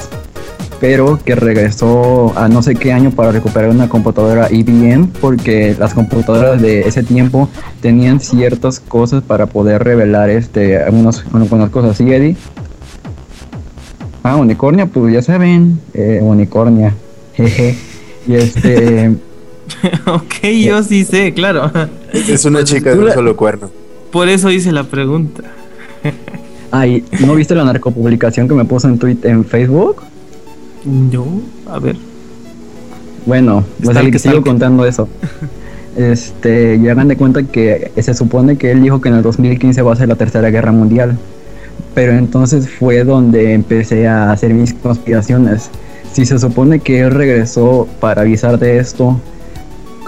pero que regresó a no sé qué año para recuperar una computadora IBM, porque las computadoras de ese tiempo tenían ciertas cosas para poder revelar este, algunos, algunas cosas. ¿Sí, Eddie? Ah, Unicornia, pues ya saben, eh, Unicornia, jeje. Y este... [LAUGHS] [LAUGHS] ok, yo sí sé, claro. Es una chica de un solo cuerno. Por eso hice la pregunta. Ay, ¿no viste la narcopublicación que me puso en Twitter, en Facebook? Yo, a ver. Bueno, pues Stalk, ahí sigo stalk. contando eso. Este, y hagan de cuenta que se supone que él dijo que en el 2015 va a ser la tercera guerra mundial. Pero entonces fue donde empecé a hacer mis conspiraciones. Si se supone que él regresó para avisar de esto,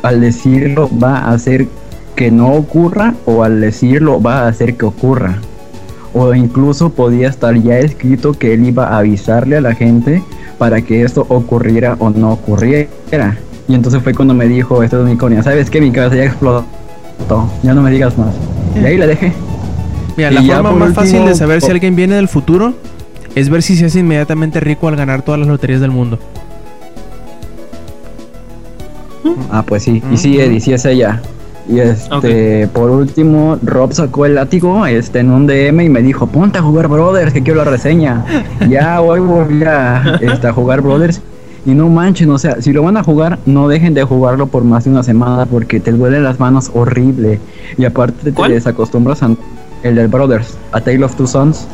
al decirlo va a hacer que no ocurra o al decirlo va a hacer que ocurra. O incluso podía estar ya escrito que él iba a avisarle a la gente para que esto ocurriera o no ocurriera. Y entonces fue cuando me dijo este unicornio, ¿sabes qué? Mi cabeza ya explotó. Ya no me digas más. Y ahí la dejé. Mira, Y la forma más fácil de saber si alguien viene del futuro es ver si se hace inmediatamente rico al ganar todas las loterías del mundo. Ah, pues sí. Y sí. Eddie, sí es ella. Y este, por último, Rob sacó el látigo este, en un DM y me dijo, ponte a jugar Brothers, que quiero la reseña. [LAUGHS] ya hoy a, este, a jugar Brothers. Y no manchen, o sea, si lo van a jugar, no dejen de jugarlo por más de una semana porque te duelen las manos horrible. Y aparte te desacostumbras a el del Brothers, A Tale of Two Sons.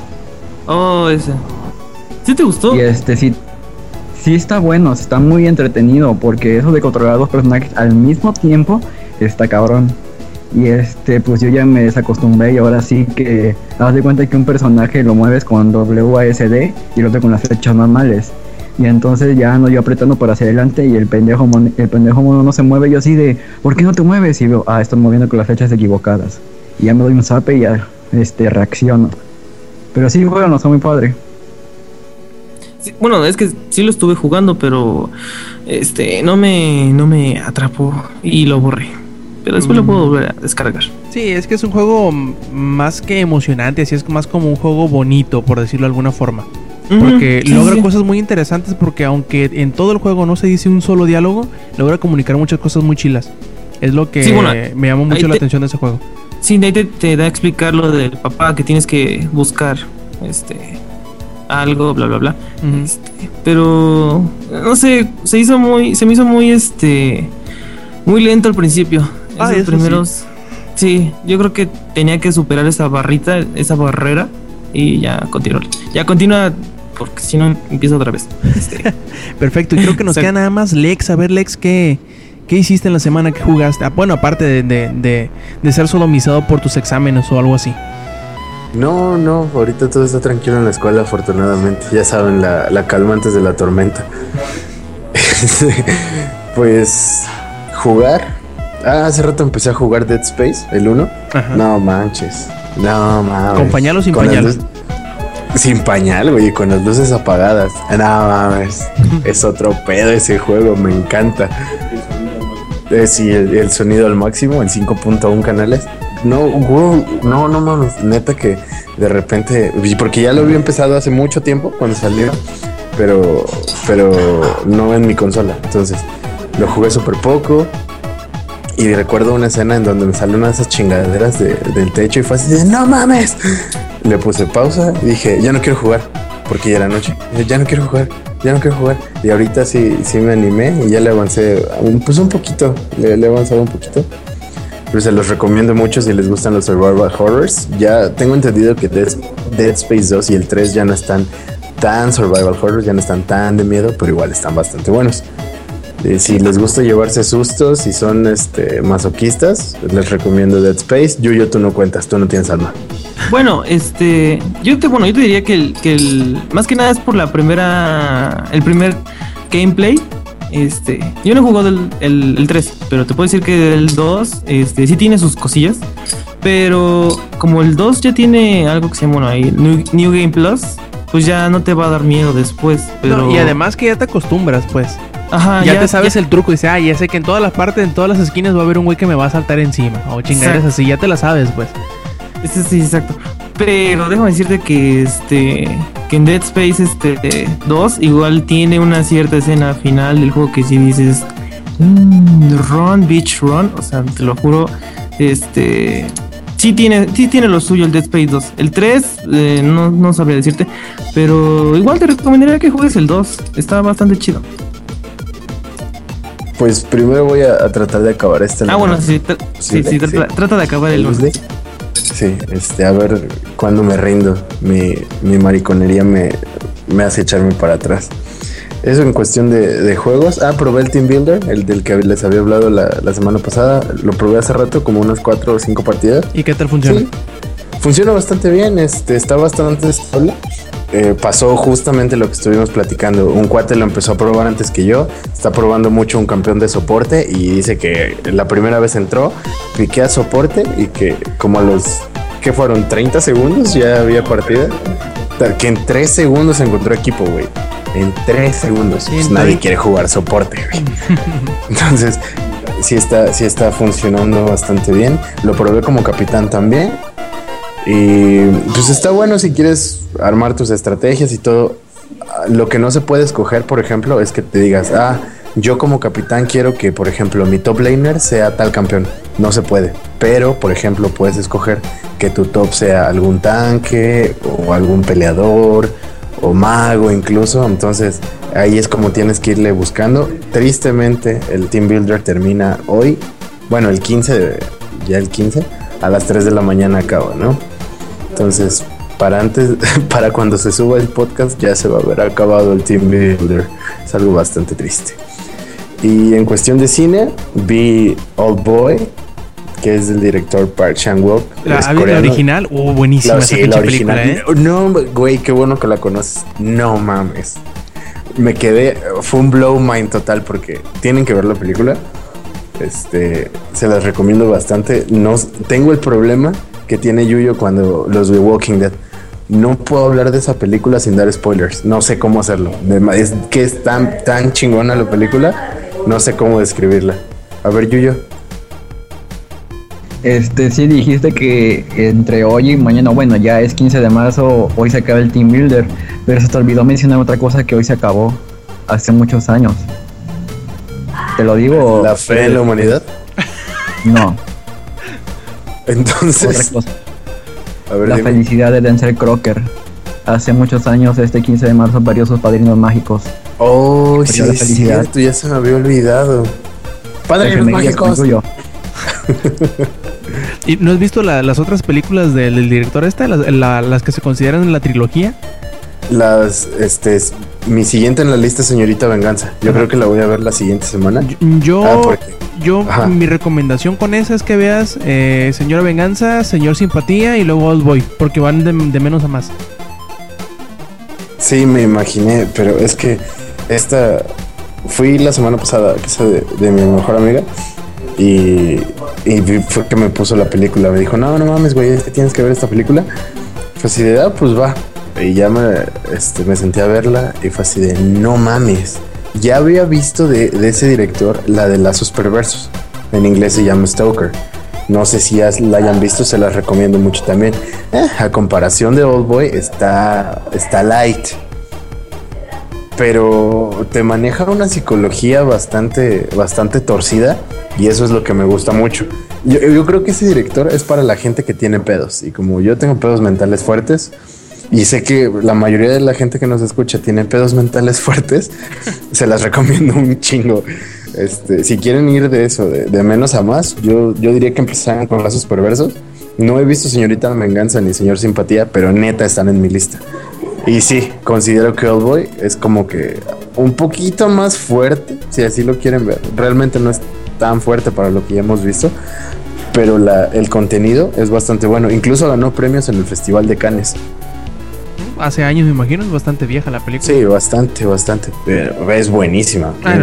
Oh, ese. ¿Sí te gustó? Y este sí, sí está bueno, está muy entretenido, porque eso de controlar dos personajes al mismo tiempo está cabrón. Y este, pues yo ya me desacostumbré y ahora sí que haz de cuenta que un personaje lo mueves con WASD y el otro con las flechas normales. Y entonces ya ando yo apretando para hacia adelante y el pendejo mon- el pendejo mono no se mueve. Yo así de, ¿por qué no te mueves? Y veo, ah, estoy moviendo con las flechas equivocadas. Y ya me doy un zape y ya este, reacciono. Pero sí, bueno, no está muy padre. Sí, bueno, es que sí lo estuve jugando, pero este no me no me atrapó y lo borré. Pero después lo Mm. puedo volver a descargar. Sí, es que es un juego mm, más que emocionante, así es más como un juego bonito, por decirlo de alguna forma. Porque sí, logra sí. cosas muy interesantes porque aunque en todo el juego no se dice un solo diálogo, logra comunicar muchas cosas muy chilas. Es lo que Sí, bueno, me llama mucho la te- atención de ese juego. Sí, de ahí te, te da a explicar lo del papá que tienes que buscar este algo, bla bla bla. Este, pero no sé, se hizo muy, se me hizo muy este muy lento al principio. Ah, Esos eso primeros. Sí. yo creo que tenía que superar esa barrita, esa barrera y ya continuar. Ya continúa porque si no empieza otra vez. Este, [LAUGHS] Perfecto, y creo que nos queda nada más Lex. A ver, Lex, ¿qué, qué hiciste en la semana que jugaste? Ah, bueno, aparte de, de, de- de ser sodomizado por tus exámenes o algo así. No, no, ahorita todo está tranquilo en la escuela, afortunadamente. Ya saben, la, la calma antes de la tormenta. [LAUGHS] pues jugar. Ah, hace rato empecé a jugar Dead Space, el 1. Ajá. No manches. No mames. ¿Con pañal o sin Con pañal? Sin pañal, güey, con las luces apagadas. No mames. [LAUGHS] es otro pedo ese juego, me encanta. Eh, sí, el, el sonido al máximo, el 5.1 canales. No, güey, no, no mames, neta que de repente, porque ya lo había empezado hace mucho tiempo cuando salió, pero, pero no en mi consola. Entonces, lo jugué súper poco. Y recuerdo una escena en donde me salió una de esas chingaderas de- del techo y fue así de no mames. Le puse pausa y dije, ya no quiero jugar. porque ya era noche. Ya no quiero jugar, ya no quiero jugar. Y ahorita sí, sí me animé y ya le avancé, pues un poquito, le, le he avanzado un poquito. Pero se los recomiendo mucho si les gustan los survival horrors. Ya tengo entendido que Dead, Dead Space 2 y el 3 ya no están tan survival horrors, ya no están tan de miedo, pero igual están bastante buenos. Eh, si les gusta llevarse sustos y son este, masoquistas, les recomiendo Dead Space. Yuyo, tú no cuentas, tú no tienes alma. Bueno, este, yo te, bueno, yo te diría que el, que el, más que nada es por la primera, el primer gameplay. Este, yo no he jugado el, el, el 3, pero te puedo decir que el 2, este, sí tiene sus cosillas. Pero como el 2 ya tiene algo que se llama bueno, ahí, New, New Game Plus, pues ya no te va a dar miedo después. Pero... No, y además que ya te acostumbras, pues. Ajá, ya, te sabes el truco. Dice, ah, ya sé que en todas las partes, en todas las esquinas va a haber un güey que me va a saltar encima. O chingaderas así, ya te la sabes, pues. Este, sí, exacto. Pero déjame decirte que este que en Dead Space este 2 igual tiene una cierta escena final del juego que si dices "Mm, run bitch run, o sea, te lo juro, este sí tiene sí tiene lo suyo el Dead Space 2. El 3 eh, no no sabría decirte, pero igual te recomendaría que juegues el 2. Está bastante chido. Pues primero voy a, a tratar de acabar este. Ah, bueno, sí, tra- sí, sí, trata, trata de acabar el 1. Sí, este, a ver cuándo me rindo. Mi, mi mariconería me, me hace echarme para atrás. Eso en cuestión de, de juegos. Ah, probé el Team Builder, el del que les había hablado la, la semana pasada. Lo probé hace rato, como unas cuatro o cinco partidas. ¿Y qué tal funciona? Sí, funciona bastante bien, este, está bastante estable. Eh, pasó justamente lo que estuvimos platicando. Un cuate lo empezó a probar antes que yo. Está probando mucho un campeón de soporte y dice que la primera vez entró, piqué a soporte y que como a los que fueron 30 segundos ya había partida. Que en 3 segundos encontró equipo, güey. En 3 segundos. Pues nadie quiere jugar soporte, güey. [LAUGHS] Entonces, sí está, sí está funcionando bastante bien. Lo probé como capitán también. Y pues está bueno si quieres armar tus estrategias y todo. Lo que no se puede escoger, por ejemplo, es que te digas, ah, yo como capitán quiero que, por ejemplo, mi top laner sea tal campeón. No se puede. Pero, por ejemplo, puedes escoger que tu top sea algún tanque o algún peleador o mago incluso. Entonces ahí es como tienes que irle buscando. Tristemente el Team Builder termina hoy. Bueno, el 15, de- ya el 15, a las 3 de la mañana acaba, ¿no? Entonces, para antes, [LAUGHS] para cuando se suba el podcast ya se va a haber acabado el Team Builder. Es algo bastante triste. Y en cuestión de cine, vi Old Boy, que es del director Park Chan-wook. La, la original, uh, buenísima La, esa sí, la película, original. ¿eh? No, güey, qué bueno que la conoces. No mames. Me quedé, fue un blow mind total porque tienen que ver la película. Este, se las recomiendo bastante. No tengo el problema que tiene Yuyo cuando los de Walking Dead. No puedo hablar de esa película sin dar spoilers. No sé cómo hacerlo. Es que es tan, tan chingona la película. No sé cómo describirla. A ver, Yuyo. Este, sí dijiste que entre hoy y mañana, bueno, ya es 15 de marzo, hoy se acaba el Team Builder, pero se te olvidó mencionar otra cosa que hoy se acabó hace muchos años. Te lo digo. La fe en la humanidad. [LAUGHS] No, otra Entonces, cosa. a ver, La dime. felicidad de Denzel Crocker. Hace muchos años, este 15 de marzo, parió sus padrinos mágicos. Oh, sí, la es felicidad. cierto, ya se me había olvidado. Ir, mágicos. [LAUGHS] ¿Y no has visto la- las otras películas del, del director este? Las, la- las que se consideran la trilogía. Las, este, es- mi siguiente en la lista, es señorita Venganza. Yo creo que la voy a ver la siguiente semana. Yo, Ah, yo Ajá. mi recomendación con esa es que veas eh, Señora Venganza, Señor Simpatía y luego Old Boy, porque van de, de menos a más. Sí, me imaginé, pero es que esta fui la semana pasada a casa de, de mi mejor amiga y, y fue que me puso la película. Me dijo, no, no mames, güey, es que tienes que ver esta película. Fue así de, ah, pues va. Y ya me, este, me senté a verla y fue así de, no mames. Ya había visto de, de ese director la de Lazos Perversos. En inglés se llama Stoker. No sé si ya la hayan visto, se las recomiendo mucho también. Eh, a comparación de Old Boy, está, está light. Pero te maneja una psicología bastante, bastante torcida y eso es lo que me gusta mucho. Yo, yo creo que ese director es para la gente que tiene pedos y como yo tengo pedos mentales fuertes, y sé que la mayoría de la gente que nos escucha tiene pedos mentales [LAUGHS] fuertes, se las recomiendo un chingo. Este, si quieren ir de eso, de, menos a más, yo, yo diría que empezaran con lazos perversos. No he visto Señorita Venganza ni Señor Simpatía, pero neta están en mi lista. Y sí, considero que Old Boy es como que un poquito más fuerte, si así lo quieren ver. Realmente no es tan fuerte para lo que ya hemos visto, pero la, el contenido es bastante bueno. Incluso ganó premios en el Festival de Cannes. Hace años, me imagino, es bastante vieja la película. Sí, bastante, bastante. Pero es buenísima. Ah,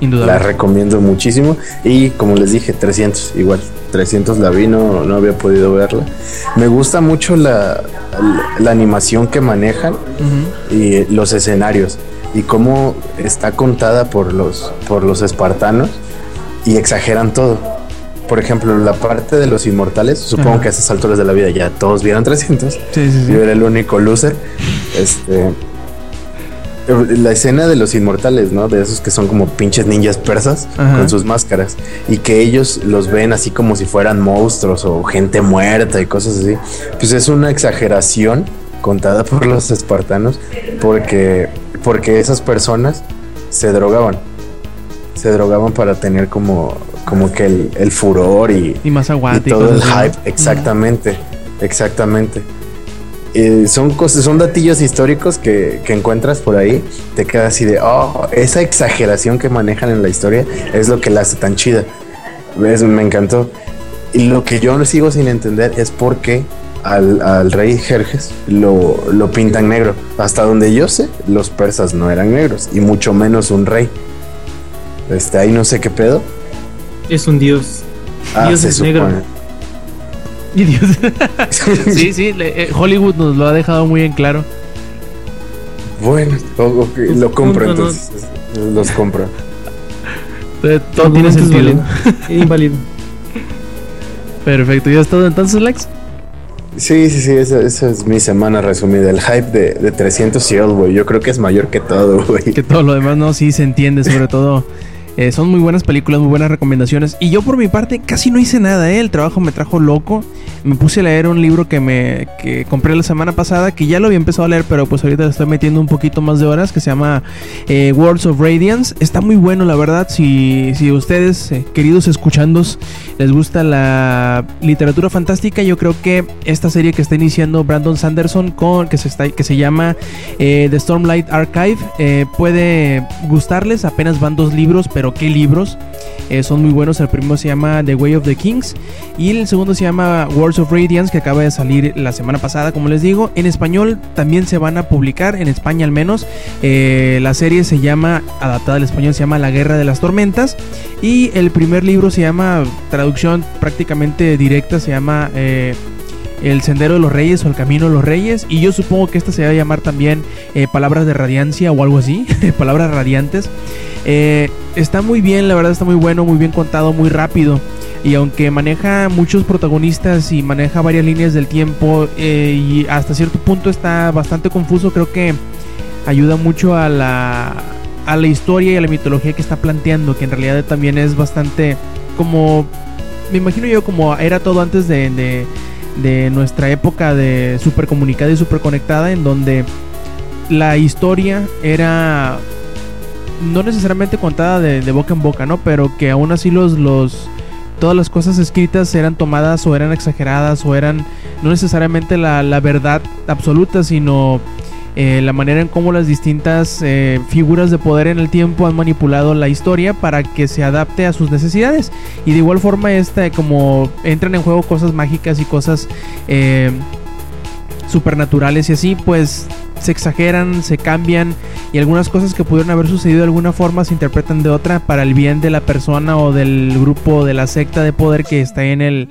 La recomiendo muchísimo. Y como les dije, 300, igual. 300 la vi, no, había podido verla. Me gusta mucho la, la, animación que manejan y los escenarios y cómo está contada por los, por los espartanos y exageran todo. Por ejemplo, la parte de los inmortales, supongo que a esas alturas de la vida ya todos vieron 300. Yo era el único loser. Este, la escena de los inmortales, ¿no? De esos que son como pinches ninjas persas con sus máscaras y que ellos los ven así como si fueran monstruos o gente muerta y cosas así. Pues es una exageración contada por los espartanos porque porque esas personas se drogaban. Se drogaban para tener como como que el, furor y, y más aguante y todo el hype, exactamente, exactamente. son cosas, son datillos históricos que, encuentras por ahí, te quedas así de, oh, esa exageración que manejan en la historia es lo que la hace tan chida. ¿Ves? Me encantó. Y lo que yo sigo sin entender es por qué al, rey Jerjes lo, lo, pintan negro. Hasta donde yo sé, los persas no eran negros, y mucho menos un rey. Este, ahí no sé qué pedo, es un dios. Ah, dios es negro. Y Dios. [LAUGHS] sí, sí, eh, Hollywood nos lo ha dejado muy en claro. Bueno, lo compro entonces. Los compro. Todo tiene sentido. Inválido. Perfecto, ¿ya es todo entonces, Lex? Sí, sí, sí, esa, es mi semana resumida. El hype de, de 300 y güey. Yo creo que es mayor que todo, güey. Que todo lo demás, no, sí se entiende, sobre [LAUGHS] todo eh, son muy buenas películas, muy buenas recomendaciones. Y yo por mi parte casi no hice nada, ¿eh? El trabajo me trajo loco. Me puse a leer un libro que me que compré la semana pasada, que ya lo había empezado a leer, pero pues ahorita le estoy metiendo un poquito más de horas, que se llama eh, Worlds of Radiance. Está muy bueno, la verdad. Si, si ustedes, eh, queridos escuchandos, les gusta la literatura fantástica, yo creo que esta serie que está iniciando Brandon Sanderson, con, que, se está, que se llama The Stormlight Archive, puede gustarles. Apenas van dos libros, pero qué libros. Eh, son muy buenos. El primero se llama The Way of the Kings y el segundo se llama Words of Radiance que acaba de salir la semana pasada, como les digo. En español también se van a publicar, en España al menos. Eh, la serie se llama, adaptada al español, se llama La Guerra de las Tormentas y el primer libro se llama, traducción prácticamente directa, se llama... Eh, el Sendero de los Reyes o El Camino de los Reyes. Y yo supongo que esta se va a llamar también Palabras de Radiancia o algo así. [LAUGHS] Palabras Radiantes. Eh, está muy bien, la verdad está muy bueno, muy bien contado, muy rápido. Y aunque maneja muchos protagonistas y maneja varias líneas del tiempo eh, y hasta cierto punto está bastante confuso, creo que ayuda mucho a la, a la historia y a la mitología que está planteando, que en realidad también es bastante como, me imagino yo como era todo antes de, de nuestra época de super comunicada y super conectada, en donde la historia era no necesariamente contada de, boca en boca, ¿no? Pero que aún así los, los, todas las cosas escritas eran tomadas o eran exageradas o eran no necesariamente la, verdad absoluta, sino eh, la manera en cómo las distintas eh, figuras de poder en el tiempo han manipulado la historia para que se adapte a sus necesidades. Y de igual forma, esta, como entran en juego cosas mágicas y cosas eh, supernaturales y así, pues se exageran, se cambian y algunas cosas que pudieron haber sucedido de alguna forma se interpretan de otra para el bien de la persona o del grupo de la secta de poder que está en el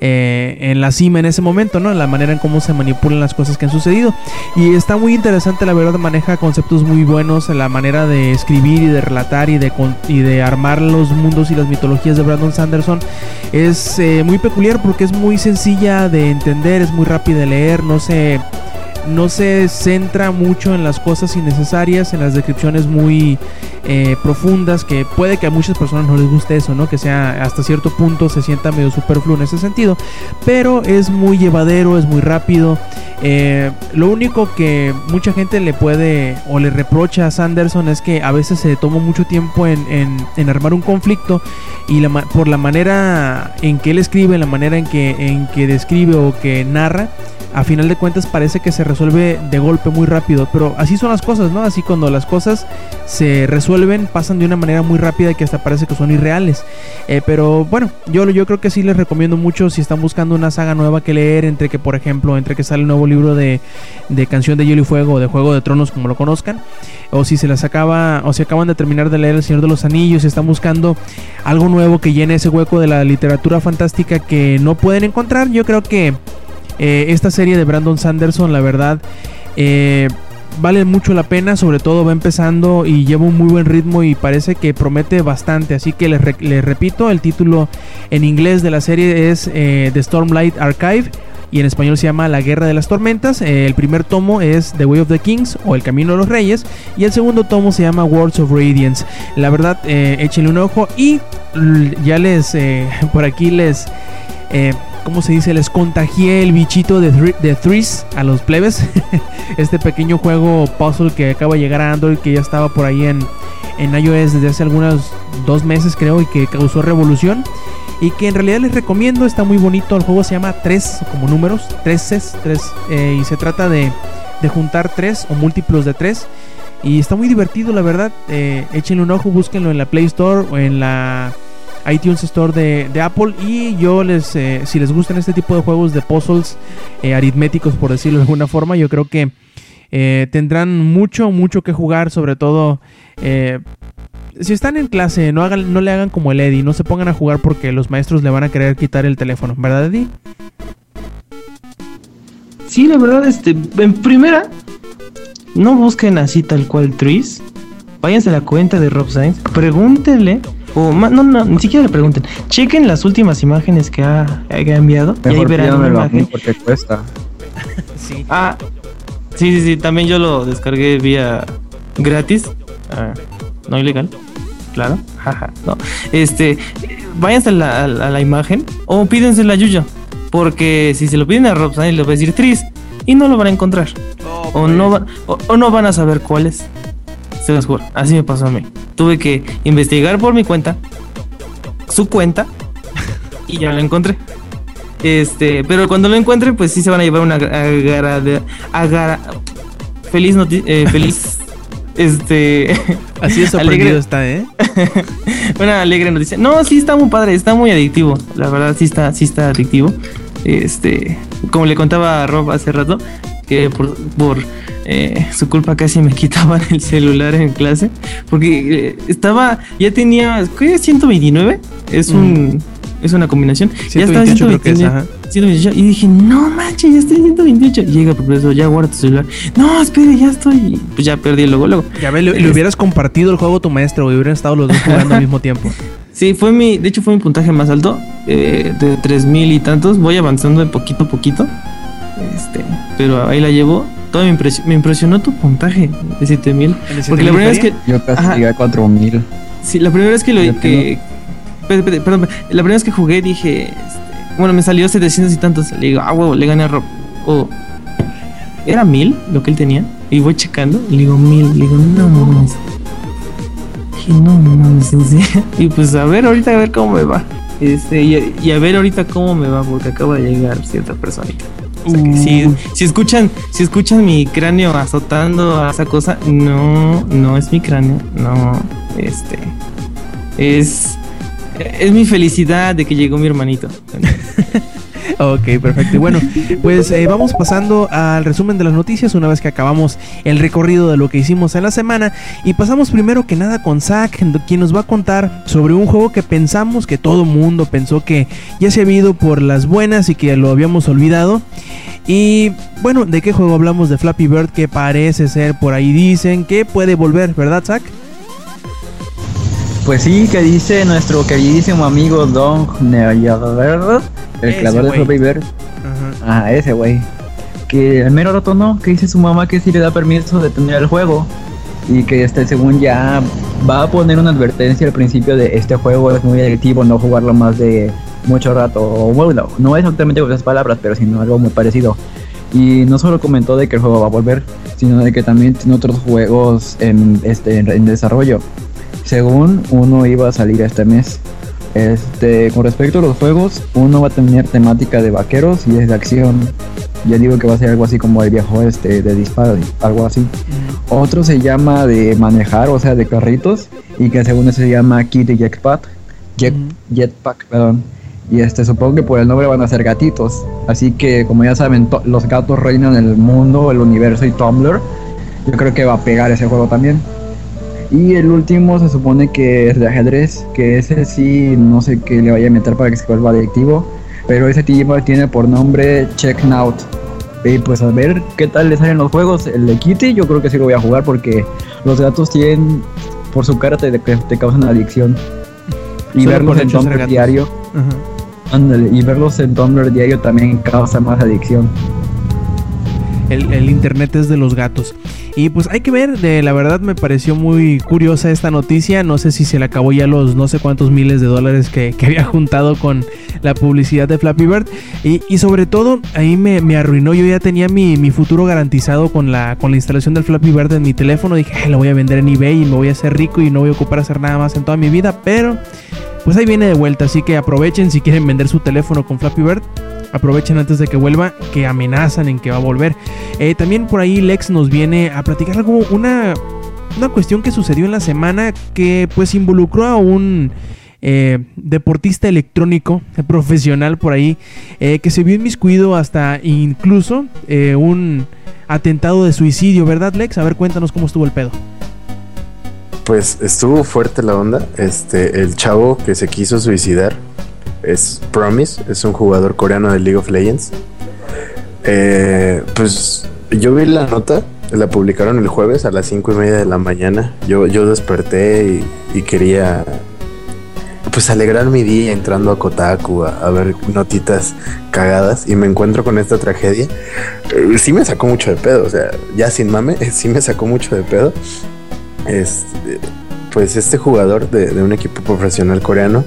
eh, en la cima en ese momento, ¿no? La manera en cómo se manipulan las cosas que han sucedido y está muy interesante, la verdad maneja conceptos muy buenos, la manera de escribir y de relatar y de y de armar los mundos y las mitologías de Brandon Sanderson es eh, muy peculiar porque es muy sencilla de entender, es muy rápida de leer, no se no se centra mucho en las cosas innecesarias, en las descripciones muy eh, profundas que puede que a muchas personas no les guste eso, ¿no? Que sea hasta cierto punto se sienta medio superfluo en ese sentido, pero es muy llevadero, es muy rápido. Eh, lo único que mucha gente le puede o le reprocha a Sanderson es que a veces se toma mucho tiempo en, en, armar un conflicto y la, por la manera en que él escribe, la manera en que, en que describe o que narra, a final de cuentas parece que se resuelve de golpe muy rápido, pero así son las cosas, ¿no? Así cuando las cosas se resuelven, pasan de una manera muy rápida que hasta parece que son irreales. Eh, pero bueno, yo, yo creo que sí les recomiendo mucho si están buscando una saga nueva que leer, entre que, por ejemplo, entre que sale el nuevo libro de, de Canción de Hielo y Fuego o de Juego de Tronos, como lo conozcan, o si se las acaba, o si acaban de terminar de leer El Señor de los Anillos y están buscando algo nuevo que llene ese hueco de la literatura fantástica que no pueden encontrar, yo creo que eh, esta serie de Brandon Sanderson, la verdad, eh, vale mucho la pena. Sobre todo va empezando y lleva un muy buen ritmo y parece que promete bastante. Así que les, repito, el título en inglés de la serie es eh, The Stormlight Archive. Y en español se llama La Guerra de las Tormentas. el primer tomo es The Way of the Kings o El Camino de los Reyes. Y el segundo tomo se llama Words of Radiance. La verdad, échenle un ojo. Y ya les, [LAUGHS] por aquí les ¿cómo se dice? Les contagié el bichito de, Threes a los plebes. [LAUGHS] este pequeño juego puzzle que acaba de llegar a Android, que ya estaba por ahí en, en iOS desde hace algunos dos meses creo y que causó revolución. Y que en realidad les recomiendo, está muy bonito. El juego se llama 3 como números, 3 3 eh, y se trata de, de juntar 3 o múltiplos de 3. Y está muy divertido, la verdad. Eh, échenle un ojo, búsquenlo en la Play Store o en la iTunes Store de, Apple. Y yo les, eh, si les gustan este tipo de juegos de puzzles eh, aritméticos, por decirlo de alguna forma, yo creo que eh, tendrán mucho, mucho que jugar, sobre todo... si están en clase, no, hagan, no le hagan como el Eddie, no se pongan a jugar porque los maestros le van a querer quitar el teléfono, ¿verdad, Eddie? Sí, la verdad, este, en primera, no busquen así tal cual Trees. Váyanse a la cuenta de Rob Sainz, pregúntenle o no, no, ni siquiera le pregunten. Chequen las últimas imágenes que ha, enviado. y ahí verán una imagen. Porque cuesta. sí. Ah, sí, sí, sí. También yo lo descargué vía gratis. Ah, no ilegal. Claro. Jaja. no. Este, váyanse a la, a la, imagen o pídense la Yuya. Porque si se lo piden a Rob le va a decir Tris y no lo van a encontrar. Oh, o, no pues. o no van a saber cuál es. Se los juro. Así me pasó a mí. Tuve que investigar por mi cuenta, su cuenta, [LAUGHS] y ya lo encontré. Este, pero cuando lo encuentre, pues sí se van a llevar una agarra de agara, feliz eh, [LAUGHS] feliz este [LAUGHS] así es sorprendido está, ¿eh? una alegre noticia. No, sí está muy padre, está muy adictivo. La verdad sí está sí está adictivo. Este, como le contaba a Rob hace rato, que por, por eh, su culpa casi me [LAUGHS] quitaban el celular en clase. Porque eh, estaba, ya tenía, ¿qué? 129. Es un, es una combinación. ya estaba 128. y dije, no manches, ya estoy 128. Y llega por eso, ya guarda tu celular. No, espere, ya estoy. Pues ya perdí luego, luego. Ya ve, le, hubieras compartido el juego a tu maestro y hubieran estado los dos jugando al mismo tiempo. [LAUGHS] Sí, fue mi, de hecho fue mi puntaje más alto, eh, de 3000 y tantos. Voy avanzando de poquito a poquito. Este, pero ahí la llevo me, impresionó, tu puntaje de 7000. Porque la primera vez que. Yo casi llegué a 4000. Sí, la primera vez que lo. Que, perdón, la primera vez que jugué dije. Este, bueno, me salió 700 y tantos. Le digo, ah, huevo, le gané a Rob. O. ¿Era 1000 lo que él tenía? Y voy checando. Le digo, 1000. Le digo, no mames. Dije, no mames, [LAUGHS] Y pues a ver, ahorita a ver cómo me va. Este, y, y a ver ahorita cómo me va, porque acaba de llegar cierta personita si, escuchan, si escuchan mi cráneo azotando a esa cosa, no, no es mi cráneo, no, este, es, es mi felicidad de que llegó mi hermanito. [LAUGHS] Ok, perfecto. Y bueno, pues eh, vamos pasando al resumen de las noticias una vez que acabamos el recorrido de lo que hicimos en la semana. Y pasamos primero que nada con Zack, quien nos va a contar sobre un juego que pensamos que todo mundo pensó que ya se había ido por las buenas y que lo habíamos olvidado. Y bueno, ¿de qué juego hablamos de Flappy Bird? Que parece ser, por ahí dicen que puede volver, ¿verdad, Zack? Pues sí, que dice nuestro queridísimo amigo Don Verdad el creador de Flappy Bird. Ajá. ese güey. Que el mero rato no, que dice su mamá que sí le da permiso de tener el juego. Y que este, según ya va a poner una advertencia al principio de este juego es muy adictivo, no jugarlo más de mucho rato. O bueno, no exactamente con esas palabras, pero sino algo muy parecido. Y no solo comentó de que el juego va a volver, sino de que también tiene otros juegos en, este, en desarrollo. Según uno iba a salir este mes. Este, con respecto a los juegos, uno va a tener temática de vaqueros y es de acción. Ya digo que va a ser algo así como el viejo este de disparo, algo así. Otro se llama de manejar, o sea, de carritos, y que según se llama Kitty Jetpack, Jet, Jetpack, perdón. Y este, supongo que por el nombre van a ser gatitos. Así que, como ya saben, los gatos reinan el mundo, el universo y Tumblr. Yo creo que va a pegar ese juego también. Y el último se supone que es de ajedrez, que ese sí no sé qué le vaya a meter para que se vuelva adictivo, pero ese tipo tiene por nombre Checknout. Y pues a ver qué tal le salen los juegos. El de Kitty yo creo que sí lo voy a jugar porque los gatos tienen, por su cara te, te causan adicción. Y verlos en Tumblr diario. Ándale, y verlos en Tumblr diario también causa más adicción. El, el internet es de los gatos. Y pues hay que ver, de la verdad me pareció muy curiosa esta noticia. No sé si se le acabó ya los no sé cuántos miles de dólares que, había juntado con la publicidad de Flappy Bird. Y, sobre todo, ahí me, arruinó. Yo ya tenía mi, futuro garantizado con la, con la instalación del Flappy Bird en mi teléfono. Dije, lo voy a vender en eBay y me voy a hacer rico y no voy a ocupar hacer nada más en toda mi vida. Pero pues ahí viene de vuelta. Así que aprovechen si quieren vender su teléfono con Flappy Bird aprovechen antes de que vuelva, que amenazan en que va a volver. Eh, también por ahí Lex nos viene a platicar algo, una, una cuestión que sucedió en la semana que pues involucró a un... Eh, deportista electrónico [LAUGHS] profesional por ahí eh, que se vio inmiscuido hasta incluso un atentado de suicidio, ¿verdad Lex? A ver, cuéntanos cómo estuvo el pedo. Pues estuvo fuerte la onda. Este, el chavo que se quiso suicidar es Promise, es un jugador coreano de League of Legends. Eh, pues yo vi la nota, la publicaron el jueves a las cinco y media de la mañana. Yo, yo desperté y, quería pues alegrar mi día entrando a Kotaku a, ver notitas cagadas y me encuentro con esta tragedia. Eh, sí me sacó mucho de pedo, o sea, ya sin mame, [LAUGHS] sí me sacó mucho de pedo. Este, pues este jugador de un equipo profesional coreano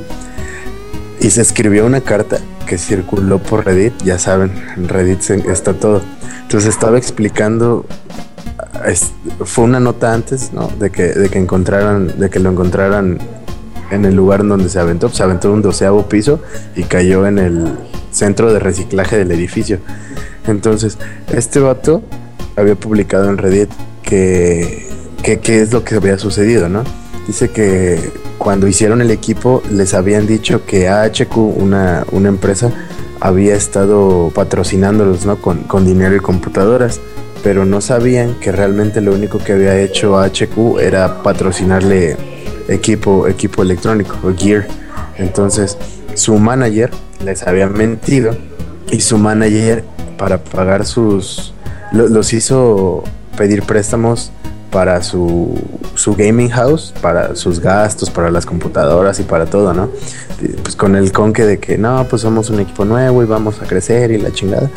y se escribió una carta que circuló por Reddit, ya saben, en Reddit está todo. Entonces estaba explicando, fue una nota antes, ¿no? De que, de que encontraran, de que lo encontraran en el lugar donde se aventó, se aventó un doceavo piso y cayó en el centro de reciclaje del edificio. Entonces, este vato había publicado en Reddit que, que, es lo que había sucedido, ¿no? Dice que cuando hicieron el equipo les habían dicho que AHQ, una, una empresa, había estado patrocinándolos ¿no? con, con dinero y computadoras, pero no sabían que realmente lo único que había hecho AHQ era patrocinarle equipo, equipo electrónico gear. Entonces su manager les había mentido y su manager para pagar sus... los hizo pedir préstamos para su, su gaming house, para sus gastos, para las computadoras y para todo, ¿no? Pues con el conque de que no, pues somos un equipo nuevo y vamos a crecer y la chingada.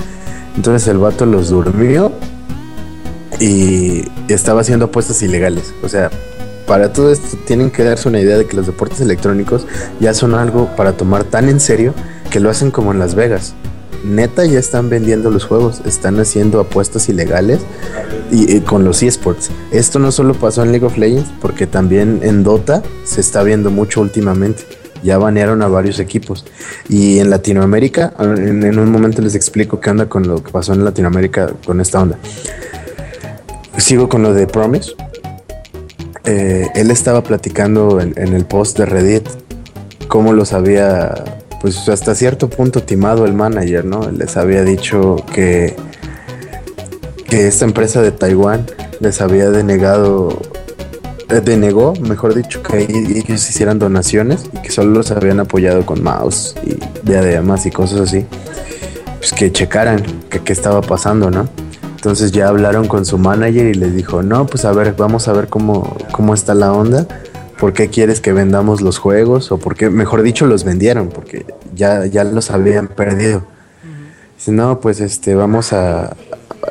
Entonces el vato los durmió y estaba haciendo apuestas ilegales. O sea, para todo esto tienen que darse una idea de que los deportes electrónicos ya son algo para tomar tan en serio que lo hacen como en Las Vegas neta ya están vendiendo los juegos, están haciendo apuestas ilegales y, con los esports. Esto no solo pasó en League of Legends, porque también en Dota se está viendo mucho últimamente. Ya banearon a varios equipos. Y en Latinoamérica, en, un momento les explico qué onda con lo que pasó en Latinoamérica con esta onda. Sigo con lo de Promise. Eh, él estaba platicando en, en el post de Reddit cómo los había pues hasta cierto punto timado el manager, ¿no? Les había dicho que, que esta empresa de Taiwán les había denegado, eh, denegó, mejor dicho, que ellos hicieran donaciones y que solo los habían apoyado con mouse y diademas y cosas así. Pues que checaran qué estaba pasando, ¿no? Entonces ya hablaron con su manager y les dijo, no, pues a ver, vamos a ver cómo, cómo está la onda ¿por qué quieres que vendamos los juegos? O por qué, mejor dicho, los vendieron, porque ya, ya los habían perdido. Dice, no, pues este, vamos a,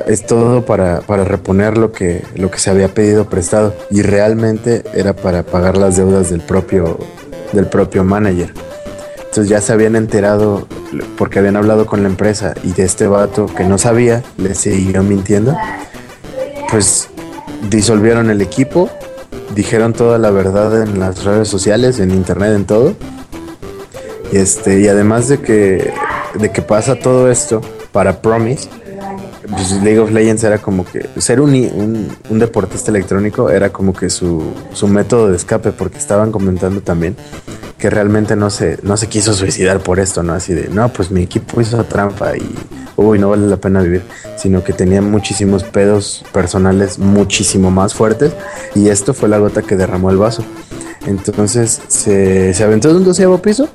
es todo para, para reponer lo que, lo que se había pedido prestado y realmente era para pagar las deudas del propio, del propio manager. Entonces ya se habían enterado porque habían hablado con la empresa y de este vato que no sabía, le siguió mintiendo. Pues disolvieron el equipo, dijeron toda la verdad en las redes sociales, en internet, en todo. Y este, y además de que, de que pasa todo esto para Promise, pues League of Legends era como que ser un, un, deportista electrónico era como que su, su, método de escape, porque estaban comentando también que realmente no se, no se quiso suicidar por esto, ¿no? Así de, no, pues mi equipo hizo trampa y, uy, no vale la pena vivir, sino que tenía muchísimos pedos personales muchísimo más fuertes y esto fue la gota que derramó el vaso. Entonces se, se aventó de un doceavo piso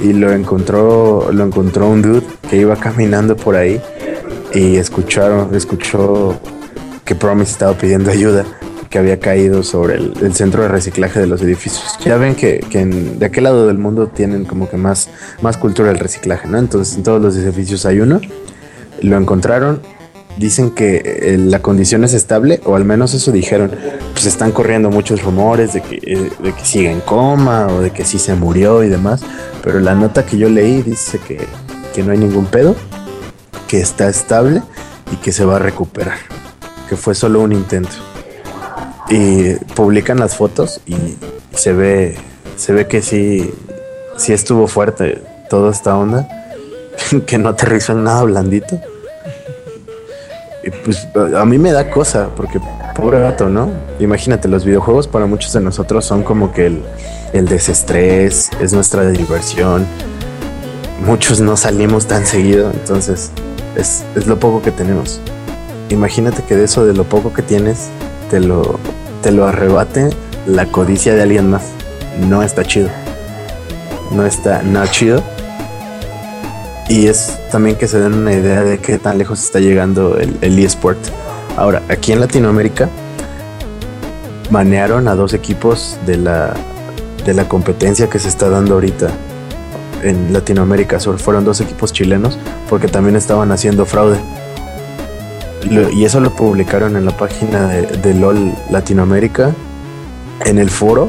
y lo encontró, lo encontró un dude que iba caminando por ahí y escucharon, escuchó que Promise estaba pidiendo ayuda que había caído sobre el, centro de reciclaje de los edificios. Ya ven que, de aquel lado del mundo tienen como que más, más cultura del reciclaje, ¿no? Entonces en todos los edificios hay uno. Lo encontraron, dicen que eh, la condición es estable, o al menos eso dijeron. Pues están corriendo muchos rumores de que, eh, de que sigue en coma o de que sí se murió y demás. Pero la nota que yo leí dice que, que no hay ningún pedo que está estable y que se va a recuperar, que fue solo un intento. Y publican las fotos y se ve, se ve que sí, sí estuvo fuerte toda esta onda, [LAUGHS] que no aterrizó en nada blandito. Y pues a mí me da cosa, porque pobre gato, ¿no? Imagínate, los videojuegos para muchos de nosotros son como que el, el desestrés, es nuestra diversión. Muchos no salimos tan seguido, entonces es, lo poco que tenemos. Imagínate que de eso, de lo poco que tienes, te lo, te lo arrebate la codicia de alguien más. No está chido. No está nada chido. Y es también que se den una idea de qué tan lejos está llegando el, el eSport. Ahora, aquí en Latinoamérica banearon a dos equipos de la, de la competencia que se está dando ahorita en Latinoamérica. fueron dos equipos chilenos porque también estaban haciendo fraude. y eso lo publicaron en la página de, LOL Latinoamérica, en el foro,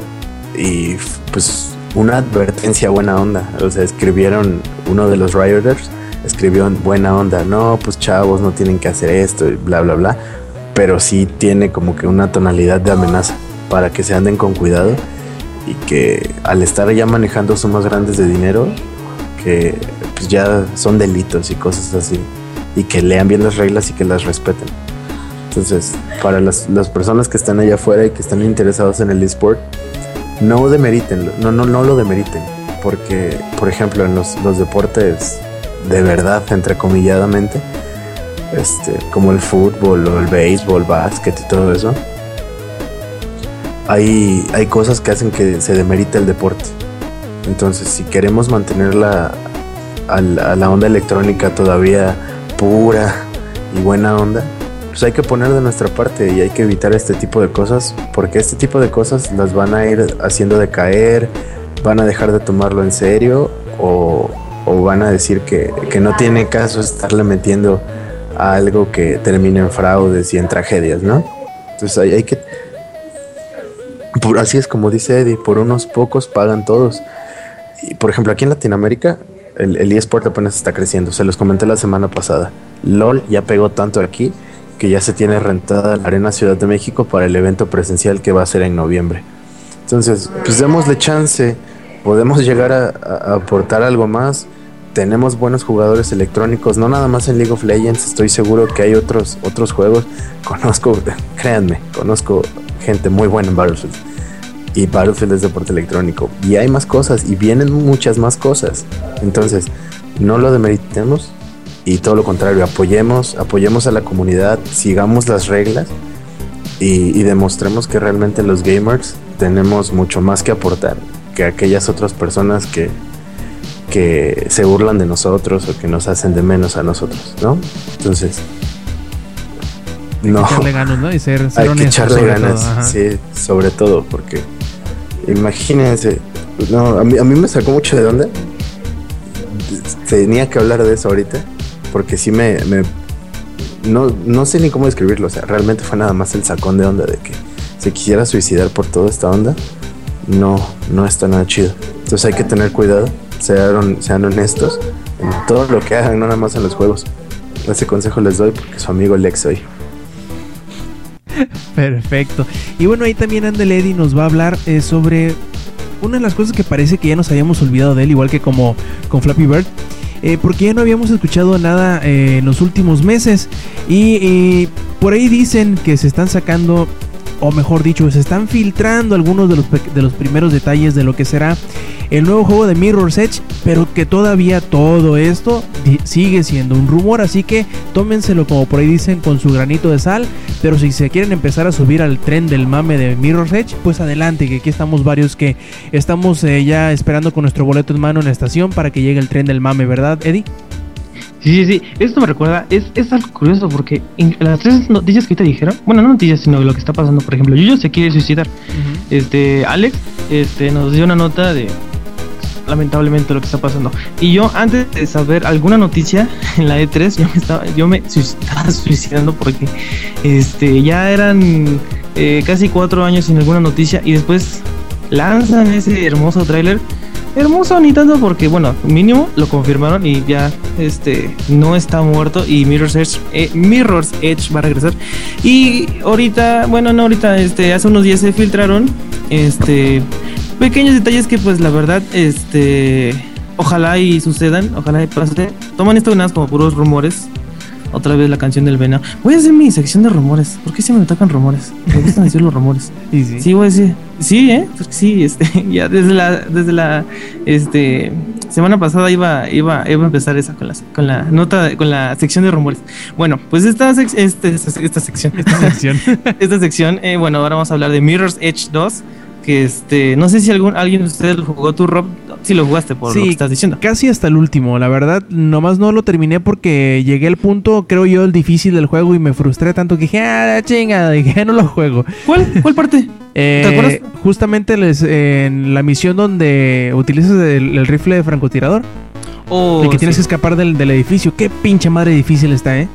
y pues una advertencia buena onda. O sea, escribieron uno de los Rioters, escribió en buena onda, no, pues chavos, no tienen que hacer esto, bla, bla, bla. Pero sí tiene como que una tonalidad de amenaza para que se anden con cuidado y que al estar ya manejando sumas grandes de dinero, que pues ya son delitos y cosas así, y que lean bien las reglas y que las respeten. Entonces, para las, personas que están allá afuera y que están interesados en el esport, no demeriten, no, no, no lo demeriten, porque, por ejemplo, en los, los deportes de verdad, entrecomilladamente, este, como el fútbol o el béisbol, básquet y todo eso, hay, hay cosas que hacen que se demerite el deporte. Entonces, si queremos mantenerla a la, onda electrónica todavía pura y buena onda, pues hay que poner de nuestra parte y hay que evitar este tipo de cosas, porque este tipo de cosas las van a ir haciendo decaer, van a dejar de tomarlo en serio o, van a decir que, que, no tiene caso estarle metiendo a algo que termine en fraudes y en tragedias, ¿no? Entonces hay, hay que así es como dice Eddie, por unos pocos pagan todos. Y por ejemplo, aquí en Latinoamérica, el, el eSport apenas está creciendo. Se los comenté la semana pasada. LOL ya pegó tanto aquí que ya se tiene rentada la Arena Ciudad de México para el evento presencial que va a ser en noviembre. Entonces, pues démosle chance. Podemos llegar a, a aportar algo más. Tenemos buenos jugadores electrónicos, no nada más en League of Legends. Estoy seguro que hay otros, otros juegos. [LAUGHS] Conozco, créanme, conozco gente muy buena en Battlefield. Y Battlefield es deporte electrónico. Y hay más cosas y vienen muchas más cosas. Entonces, no lo demeritemos y todo lo contrario, apoyemos, apoyemos a la comunidad, sigamos las reglas y, demostremos que realmente los gamers tenemos mucho más que aportar que aquellas otras personas que, que se burlan de nosotros o que nos hacen de menos a nosotros, ¿no? Entonces, no. Hay que echarle ganas, ¿no? Y ser, ser [LAUGHS] Hay que echarle ganas, sí, sobre todo, porque imagínense, no, a mí, a mí me sacó mucho de dónde. Tenía que hablar de eso ahorita, porque sí me, no, no sé ni cómo describirlo. O sea, realmente fue nada más el sacón de onda de que se quisiera suicidar por toda esta onda. No, no está nada chido. Entonces hay que tener cuidado, sean, sean honestos en todo lo que hagan, no nada más en los juegos. Ese consejo les doy porque su amigo Lex soy. [LAUGHS] Perfecto. Y bueno, ahí también Andel Eddy nos va a hablar eh, sobre una de las cosas que parece que ya nos habíamos olvidado de él, igual que como con Flappy Bird. Eh, porque ya no habíamos escuchado nada eh, en los últimos meses. Y, y por ahí dicen que se están sacando o mejor dicho, se están filtrando algunos de los, de los primeros detalles de lo que será el nuevo juego de Mirror's Edge, pero que todavía todo esto sigue siendo un rumor, así que tómenselo como por ahí dicen con su granito de sal, pero si se quieren empezar a subir al tren del mame de Mirror's Edge, pues adelante, que aquí estamos varios que estamos eh, ya esperando con nuestro boleto en mano en la estación para que llegue el tren del mame, ¿verdad, Eddie? Sí, sí, sí. Esto me recuerda, es, es algo curioso porque en las tres noticias que te dijeron, bueno, no noticias, sino lo que está pasando, por ejemplo, Yuyo se quiere suicidar. Este, Alex, este, nos dio una nota de lamentablemente lo que está pasando. Y yo antes de saber alguna noticia en la E3, yo me estaba, yo me [LAUGHS] estaba suicidando porque este ya eran eh, casi cuatro años sin alguna noticia y después lanzan ese hermoso tráiler hermoso ni tanto porque bueno mínimo lo confirmaron y ya este no está muerto y Mirror's Edge eh, Mirror's Edge va a regresar y ahorita bueno no ahorita este hace unos días se filtraron este pequeños detalles que pues la verdad este ojalá y sucedan ojalá y pase toman esto nada como puros rumores otra vez la canción del venado. Voy a hacer mi sección de rumores. ¿Por qué siempre me tocan rumores? Me gustan decir los rumores. [LAUGHS] Sí, sí. Sí, voy a decir. Sí, ¿eh? Porque sí, este, [LAUGHS] ya desde la, desde la, este, semana pasada iba, iba, iba a empezar esa con la, con la nota, con la sección de rumores. Bueno, pues esta, este, esta, esta sección, esta [LAUGHS] sección, esta sección, eh, bueno, ahora vamos a hablar de Mirror's Edge 2 que este, no sé si algún, alguien de ustedes lo jugó tú, Rob, si lo jugaste por lo que estás diciendo. Casi hasta el último, la verdad, nomás no lo terminé porque llegué al punto, creo yo, el difícil del juego y me frustré tanto que dije, ah, chingada, [LAUGHS] dije, no lo juego. ¿Cuál? ¿Cuál parte? [LAUGHS] ¿Te eh, acuerdas? Justamente les, en la misión donde utilizas el, rifle de francotirador. Oh, el que tienes que escapar del, del edificio. Qué pinche madre difícil está, ¿eh?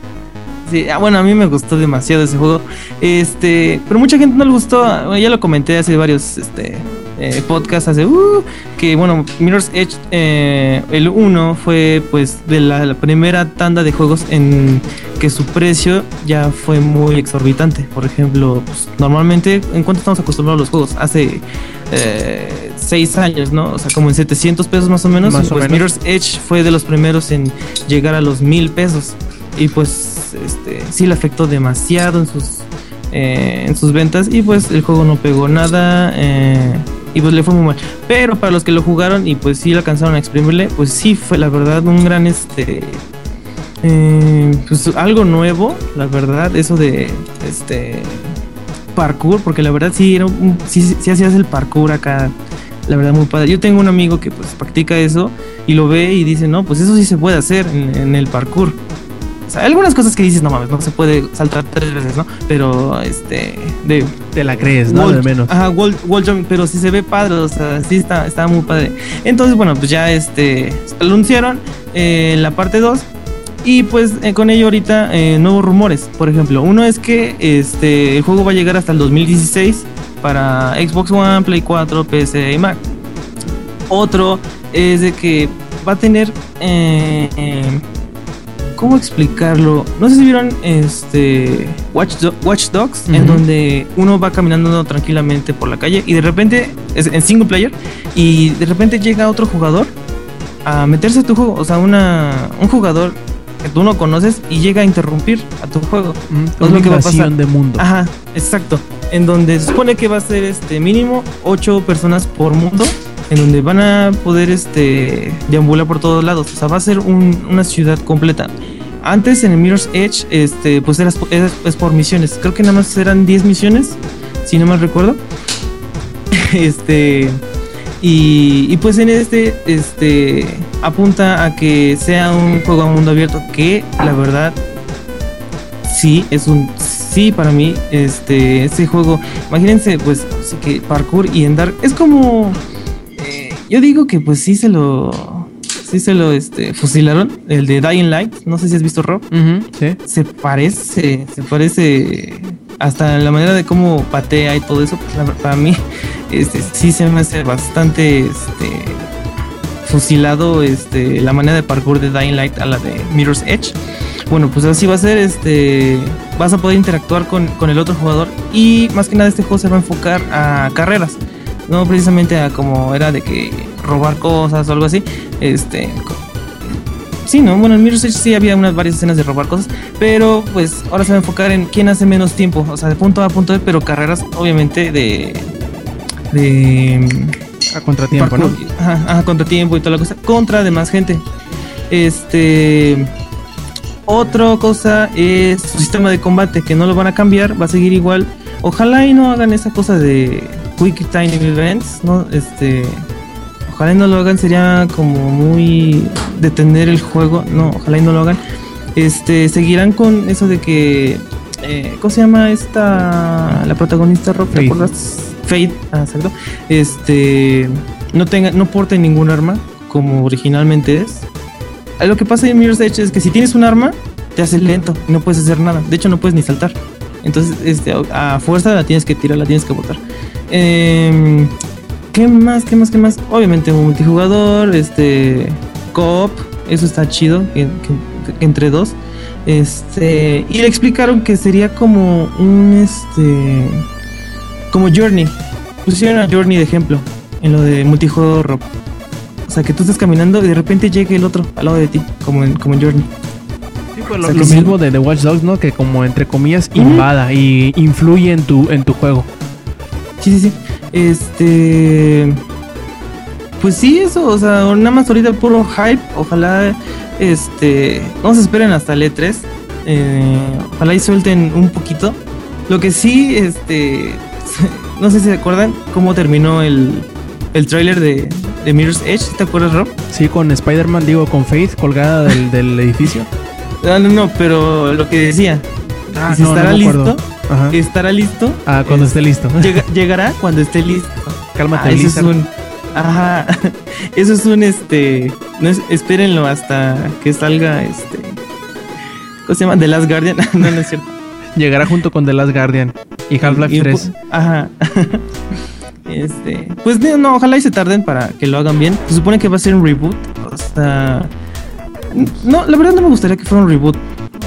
Ah, bueno, a mí me gustó demasiado ese juego. Este, pero mucha gente no le gustó. ya lo comenté hace varios este, eh, podcasts hace uh, que bueno, Mirror's Edge eh, el 1 fue pues de la, primera tanda de juegos en que su precio ya fue muy exorbitante. Por ejemplo, pues, normalmente en cuánto estamos acostumbrados a los juegos hace eh, 6 años, ¿no? O sea, como en 700 pesos más o menos. Más o pues, Mirror's Edge fue de los primeros en llegar a los 1000 pesos. Y pues este, sí le afectó demasiado en sus, eh, en sus ventas y pues el juego no pegó nada eh, y pues le fue muy mal. Pero para los que lo jugaron y pues sí lo alcanzaron a exprimirle, pues sí fue la verdad un gran este... Eh, pues algo nuevo, la verdad, eso de este parkour, porque la verdad sí era un, sí, hacías el parkour acá, la verdad muy padre. Yo tengo un amigo que pues practica eso y lo ve y dice, no, pues eso sí se puede hacer en el parkour algunas cosas que dices, no mames, no se puede saltar tres veces, ¿no? Pero, este, de... Te la crees, ¿no? de menos. Ajá, wall, jumping, pero sí se ve padre, o sea, sí está, está muy padre. Entonces, bueno, pues ya, este, anunciaron eh, la parte 2 y pues eh, con ello ahorita eh, nuevos rumores. Por ejemplo, uno es que este el juego va a llegar hasta el 2016 para Xbox One, Play 4, PC y Mac. Otro es de que va a tener eh, ¿Cómo explicarlo? No sé si vieron este Watch, Dogs, en donde uno va caminando tranquilamente por la calle y de repente es en single player y de repente llega otro jugador a meterse a tu juego, o sea, una un jugador que tú no conoces y llega a interrumpir a tu juego. es lo que va a pasar. de mundo. Ajá, exacto. En donde se supone que va a ser este mínimo ocho personas por mundo en donde van a poder este deambular por todos lados. O sea, va a ser una ciudad completa. Antes en el Mirror's Edge, este, pues era, es por misiones. Creo que nada más eran 10 misiones, si no mal recuerdo. [LAUGHS] este. Y, pues en este, este, apunta a que sea un juego a mundo abierto que la verdad sí es un sí para mí este este juego imagínense pues sí que parkour y andar es como yo digo que pues sí se lo sí se lo este, fusilaron. El de Dying Light, no sé si has visto Rob. Sí. Se parece, se parece hasta la manera de cómo patea y todo eso. Pues, para mí, [LAUGHS] este, sí se me hace bastante este, fusilado este, la manera de parkour de Dying Light a la de Mirror's Edge. Bueno, pues así va a ser, este, vas a poder interactuar con, con el otro jugador y más que nada este juego se va a enfocar a carreras, no precisamente a como era de que robar cosas o algo así, este, sí, no, bueno en Mirror's Edge sí había unas varias escenas de robar cosas, pero pues ahora se va a enfocar en quién hace menos tiempo, o sea, de punto A a punto B, pero carreras obviamente de de A contratiempo, ¿no? Ajá, ajá, contratiempo y toda la cosa. Contra demás gente. Este. Otra cosa es su sistema de combate, que no lo van a cambiar, va a seguir igual. Ojalá y no hagan esa cosa de Quick Time Events, ¿no? Este. Ojalá y no lo hagan, sería como muy detener el juego. No, ojalá y no lo hagan. Este, seguirán con eso de que. eh, ¿Cómo se llama esta. La protagonista, Rob? ¿Te acuerdas? Fate, ah, exacto. Este. No tenga, no porte ningún arma como originalmente es. Lo que pasa en Mirror's Edge es que si tienes un arma, te hace lento y no puedes hacer nada. De hecho, no puedes ni saltar. Entonces, este, a fuerza la tienes que tirar, la tienes que botar. Em, ¿Qué más? ¿Qué más? ¿Qué más? Obviamente un multijugador, este, co-op, eso está chido, entre dos. Este, y le explicaron que sería como un, este, como Journey. Pusieron a Journey de ejemplo en lo de multijugador. O sea, que tú estés caminando y de repente llegue el otro al lado de ti, como en, como en Journey. Pues, lo, sí. mismo de The Watch Dogs, ¿no? Que como entre comillas invada y influye en tu, en tu juego. Sí, sí, sí. Este. Pues sí, eso, o sea, nada más ahorita puro hype. Ojalá, este. No se esperen hasta el E3. eh, ojalá y suelten un poquito. Lo que sí, este. [LAUGHS] No sé si se acuerdan cómo terminó el, el tráiler de, de Mirror's Edge. ¿Te acuerdas, Rob? Sí, con Spider-Man, digo, con Faith colgada del, del edificio. [LAUGHS] No, no, no, pero lo que decía. Ah, si no, no estará me listo. Ajá. Estará listo. Ah, cuando es- esté listo. [LAUGHS] llega- llegará cuando esté listo. Cálmate, Ah, eso es un. Ajá. [LAUGHS] Eso es un este. No es- espérenlo hasta que salga este. ¿Cómo se llama? The Last Guardian. [LAUGHS] no, no es cierto. Llegará junto con The Last Guardian y Half-Life Y un 3. po- Ajá. Este. Pues no, no, ojalá y se tarden para que lo hagan bien. Se supone que va a ser un reboot. O sea. No, la verdad no me gustaría que fuera un reboot.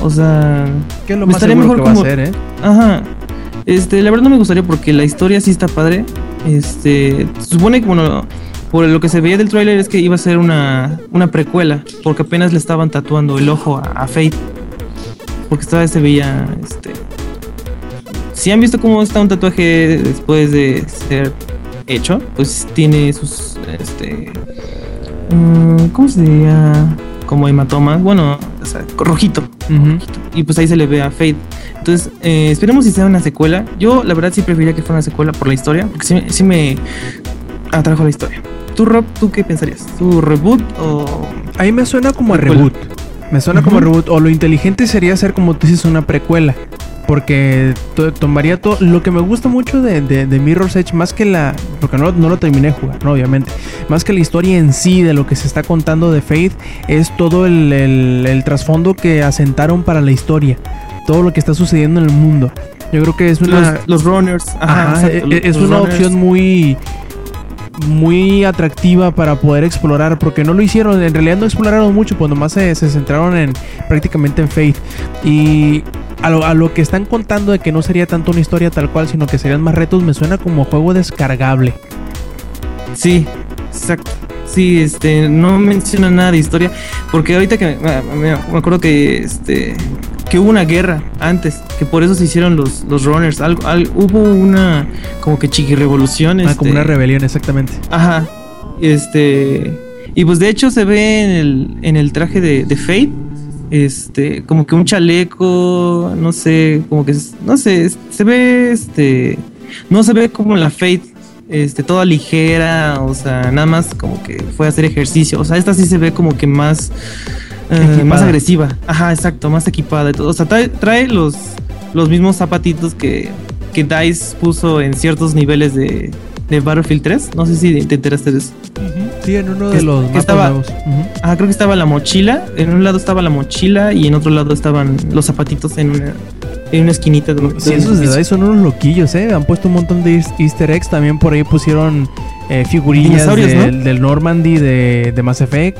O sea. ¿Qué es lo me más estaría mejor que va a como- ser, eh? Ajá. Este, la verdad no me gustaría porque la historia sí está padre. Este, se supone que, bueno, por lo que se veía del tráiler es que iba a ser una, una precuela, porque apenas le estaban tatuando el ojo a, a Fate. Porque esta se veía, este... Si han visto cómo está un tatuaje después de ser hecho, pues tiene sus, este... mm, ¿Cómo se diría? Como hematomas, bueno, o sea, rojito y pues ahí se le ve a Fate. Entonces, eh, esperemos si sea una secuela. Yo, la verdad, sí preferiría que fuera una secuela por la historia, porque sí, me- sí me atrajo la historia. ¿Tú, Rob, tú qué pensarías? ¿Tu reboot o.? Ahí me suena como a reboot. Me suena como a Ujú. reboot. O lo inteligente sería hacer como tú dices una precuela. Porque to- tomaría todo. Lo que me gusta mucho de, de, de Mirror's Edge, más que la. Porque no, no lo terminé de jugar, ¿no? Obviamente. Más que la historia en sí de lo que se está contando de Faith, es todo el, el- el trasfondo que asentaron para la historia. Todo lo que está sucediendo en el mundo. Yo creo que es una. Los, los runners. Ajá, Ajá, exacto, e- es una runners. opción muy muy atractiva para poder explorar porque no lo hicieron, en realidad no exploraron mucho, pues nomás se, se centraron en prácticamente en Faith y a lo, a lo que están contando de que no sería tanto una historia tal cual, sino que serían más retos, me suena como juego descargable. Sí, exacto. Sí, este, no menciona nada de historia, porque ahorita que me, me- me acuerdo que este que hubo una guerra antes, que por eso se hicieron los, los runners, algo, al- hubo una como que chiqui revolución, Ah, como este, una rebelión, exactamente. Ajá. Este. Y pues de hecho se ve en el, en el traje de, de Fate. Este. Como que un chaleco. No sé. Como que. No sé. Se ve este. No se ve como la Fate. Este. Toda ligera. O sea. Nada más como que fue a hacer ejercicio. O sea. Esta sí se ve como que más. eh, más agresiva. Ajá, exacto. Más equipada y todo. O sea, trae, trae los. Los mismos zapatitos que. Que Dice puso en ciertos niveles de. De Battlefield 3. No sé si te enteraste de eso. Sí, en uno de los que mapas estaba- nuevos. Ah, creo que estaba la mochila. En un lado estaba la mochila y en otro lado estaban los zapatitos en una, en una esquinita. De, Sí, de- esos detalles son unos loquillos, ¿eh? Han puesto un montón de eas- easter eggs. También por ahí pusieron eh, figurillas del, del Normandy de, de Mass Effect.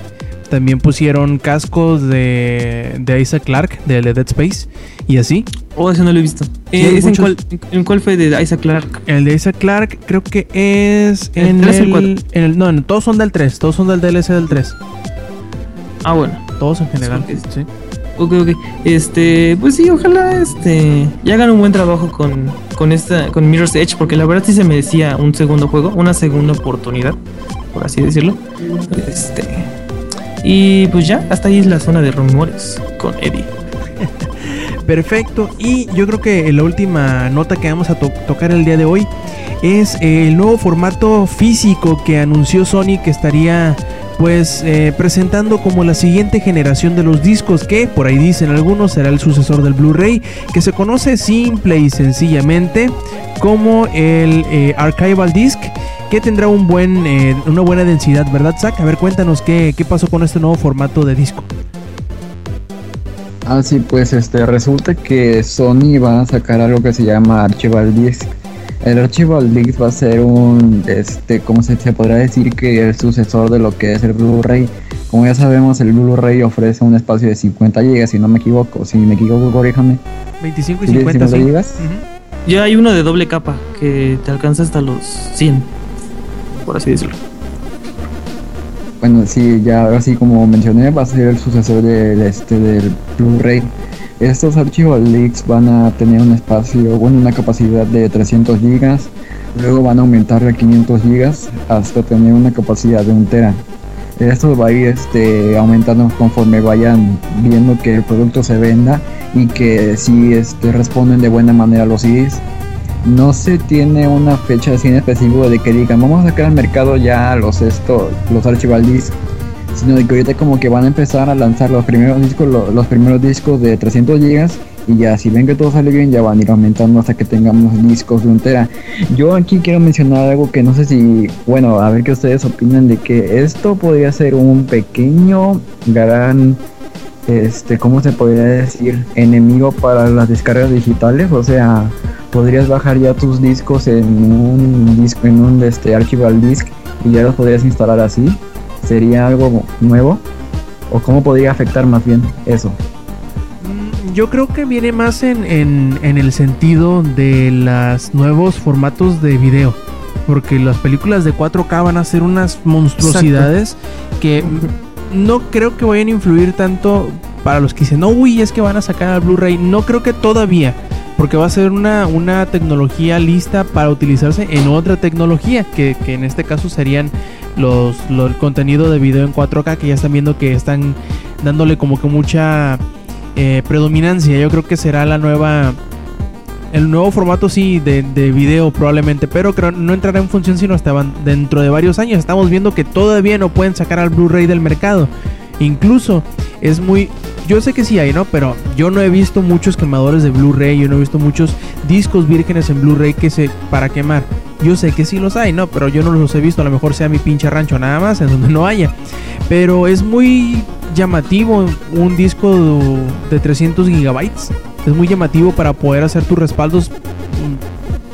También pusieron cascos de, de Isaac Clarke, de, de Dead Space. Y así. Oh, ese no lo he visto. Eh, ¿ese en, cuál, en cuál fue de Isaac Clarke? El de Isaac Clarke creo que es ¿El en tres o el el, cuatro? en el- No, todos son del 3. Todos son del DLC del 3. Ah, bueno. Todos en general. Sí. Ok, ok. Este, pues sí, ojalá este ya hagan un buen trabajo con, con esta, con Mirror's Edge, porque la verdad sí se merecía un segundo juego, una segunda oportunidad, por así decirlo. Este. Y pues ya, hasta ahí es la zona de rumores con Eddie. [LAUGHS] Perfecto. Y yo creo que la última nota que vamos a to- tocar el día de hoy es el nuevo formato físico que anunció Sony que estaría pues eh, presentando como la siguiente generación de los discos que por ahí dicen algunos será el sucesor del Blu-ray que se conoce simple y sencillamente como el eh, Archival Disc que tendrá un buen, eh, una buena densidad, ¿verdad, Zach? A ver, cuéntanos qué, qué pasó con este nuevo formato de disco. Ah, sí, pues este, resulta que Sony va a sacar algo que se llama Archival Disc. El Archival Disc va a ser un, este, ¿cómo se, se podrá decir que el sucesor de lo que es el Blu-ray? Como ya sabemos, el Blu-ray ofrece un espacio de 50 GB, si no me equivoco. Si me equivoco, corríjame. 25 y ¿Sí, 50, 50 sí. gigas? Ujú. Ya hay uno de doble capa que te alcanza hasta los 100, por así decirlo. Bueno, sí, ya así como mencioné, va a ser el sucesor del, este, del Blu-ray. Estos archivos leaks van a tener un espacio, bueno, una capacidad de 300 GB, luego van a aumentar a 500 GB hasta tener una capacidad de 1 tera. Esto va a ir este, aumentando conforme vayan viendo que el producto se venda y que sí este, responden de buena manera los CDs. No se tiene una fecha así en específico de que digan vamos a sacar al mercado ya los esto, los archival disc, sino de que ahorita como que van a empezar a lanzar los primeros discos, lo- los primeros discos de 300 GB y ya si ven que todo sale bien ya van a ir aumentando hasta que tengamos discos de un tera. Yo aquí quiero mencionar algo que no sé si, bueno, a ver qué ustedes opinan de que esto podría ser un pequeño gran este, ¿cómo se podría decir? Enemigo para las descargas digitales, o sea, podrías bajar ya tus discos en un disco, en un este, archival disc y ya los podrías instalar así. ¿Sería algo nuevo? ¿O cómo podría afectar más bien eso? Mm, Yo creo que viene más en, en- en el sentido de los nuevos formatos de video. Porque las películas de 4K van a ser unas monstruosidades que no creo que vayan a influir tanto para los que dicen, no, uy, es que van a sacar al Blu-ray. No creo que todavía. Porque va a ser una, una tecnología lista para utilizarse en otra tecnología. Que, que en este caso serían los, los- el contenido de video en 4K. Que ya están viendo que están dándole como que mucha eh, predominancia. Yo creo que será la nueva. El nuevo formato sí de, de video probablemente, pero creo no entrará en función sino hasta dentro de varios años. Estamos viendo que todavía no pueden sacar al Blu-ray del mercado. Incluso es muy... Yo sé que sí hay, ¿no? Pero yo no he visto muchos quemadores de Blu-ray, yo no he visto muchos discos vírgenes en Blu-ray que se para quemar. Yo sé que sí los hay, ¿no? Pero yo no los he visto, a lo mejor sea mi pinche rancho nada más, en donde no haya. Pero es muy llamativo un disco de 300 gigabytes. Es muy llamativo para poder hacer tus respaldos.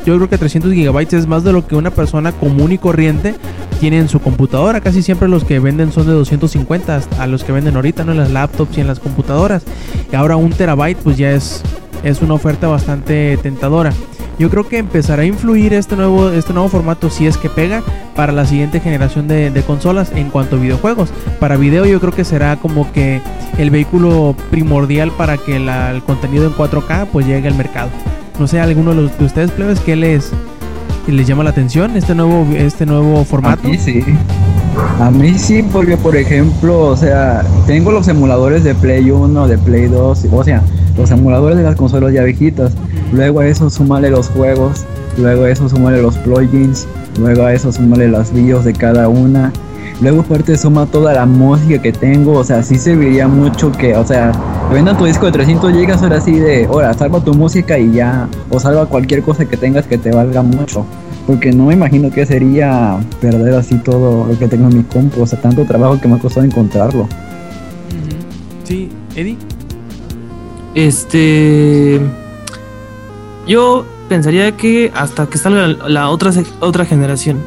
Yo creo que 300 gigabytes es más de lo que una persona común y corriente tiene en su computadora. Casi siempre los que venden son de 250 hasta a los que venden ahorita, ¿no? En las laptops y en las computadoras. Y ahora un terabyte pues ya es, es una oferta bastante tentadora. Yo creo que empezará a influir este nuevo, este nuevo formato si es que pega para la siguiente generación de, consolas en cuanto a videojuegos. Para video yo creo que será como que el vehículo primordial para que la- el contenido en 4K pues llegue al mercado. No sé, alguno de, ustedes plebes que les, les llama la atención este nuevo, este nuevo formato. A mí sí. A mí sí, porque por ejemplo, o sea, tengo los emuladores de Play 1, de Play 2, o sea, los emuladores de las consolas ya viejitas. Luego a eso súmale los juegos, luego a eso súmale los plugins, luego a eso súmale las videos de cada una. Luego aparte suma toda la música que tengo, o sea, sí serviría mucho que, o sea, te vendan tu disco de 300 GB ahora sí de, ahora, salva tu música y ya, o salva cualquier cosa que tengas que te valga mucho. Porque no me imagino que sería perder así todo lo que tengo en mi compu, o sea, tanto trabajo que me ha costado encontrarlo. Sí, Eddie. Este. Yo pensaría que hasta que salga la otra, otra generación.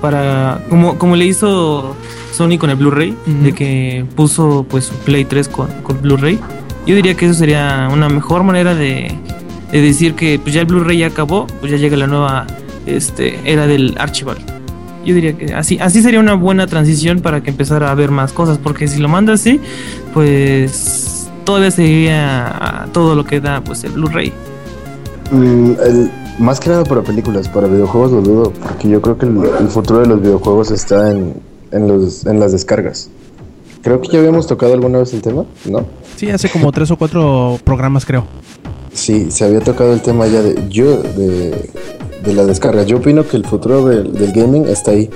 Para. Como, como le hizo Sony con el Blu-ray, de que puso pues su Play 3 con, con Blu-ray. Yo diría que eso sería una mejor manera de, de decir que pues ya el Blu-ray ya acabó, pues ya llega la nueva este, era del archival. Yo diría que así, así sería una buena transición para que empezara a ver más cosas, porque si lo manda así, pues todavía seguiría todo lo que da pues el Blu-ray. Mm, más que nada para películas, para videojuegos lo dudo, porque yo creo que el, futuro de los videojuegos está en, en, los, en las descargas. Creo que ya habíamos tocado alguna vez el tema, ¿no? Sí, hace como tres o cuatro programas creo. Sí, se había tocado el tema ya de yo de, de la descarga. Yo opino que el futuro del, gaming está ahí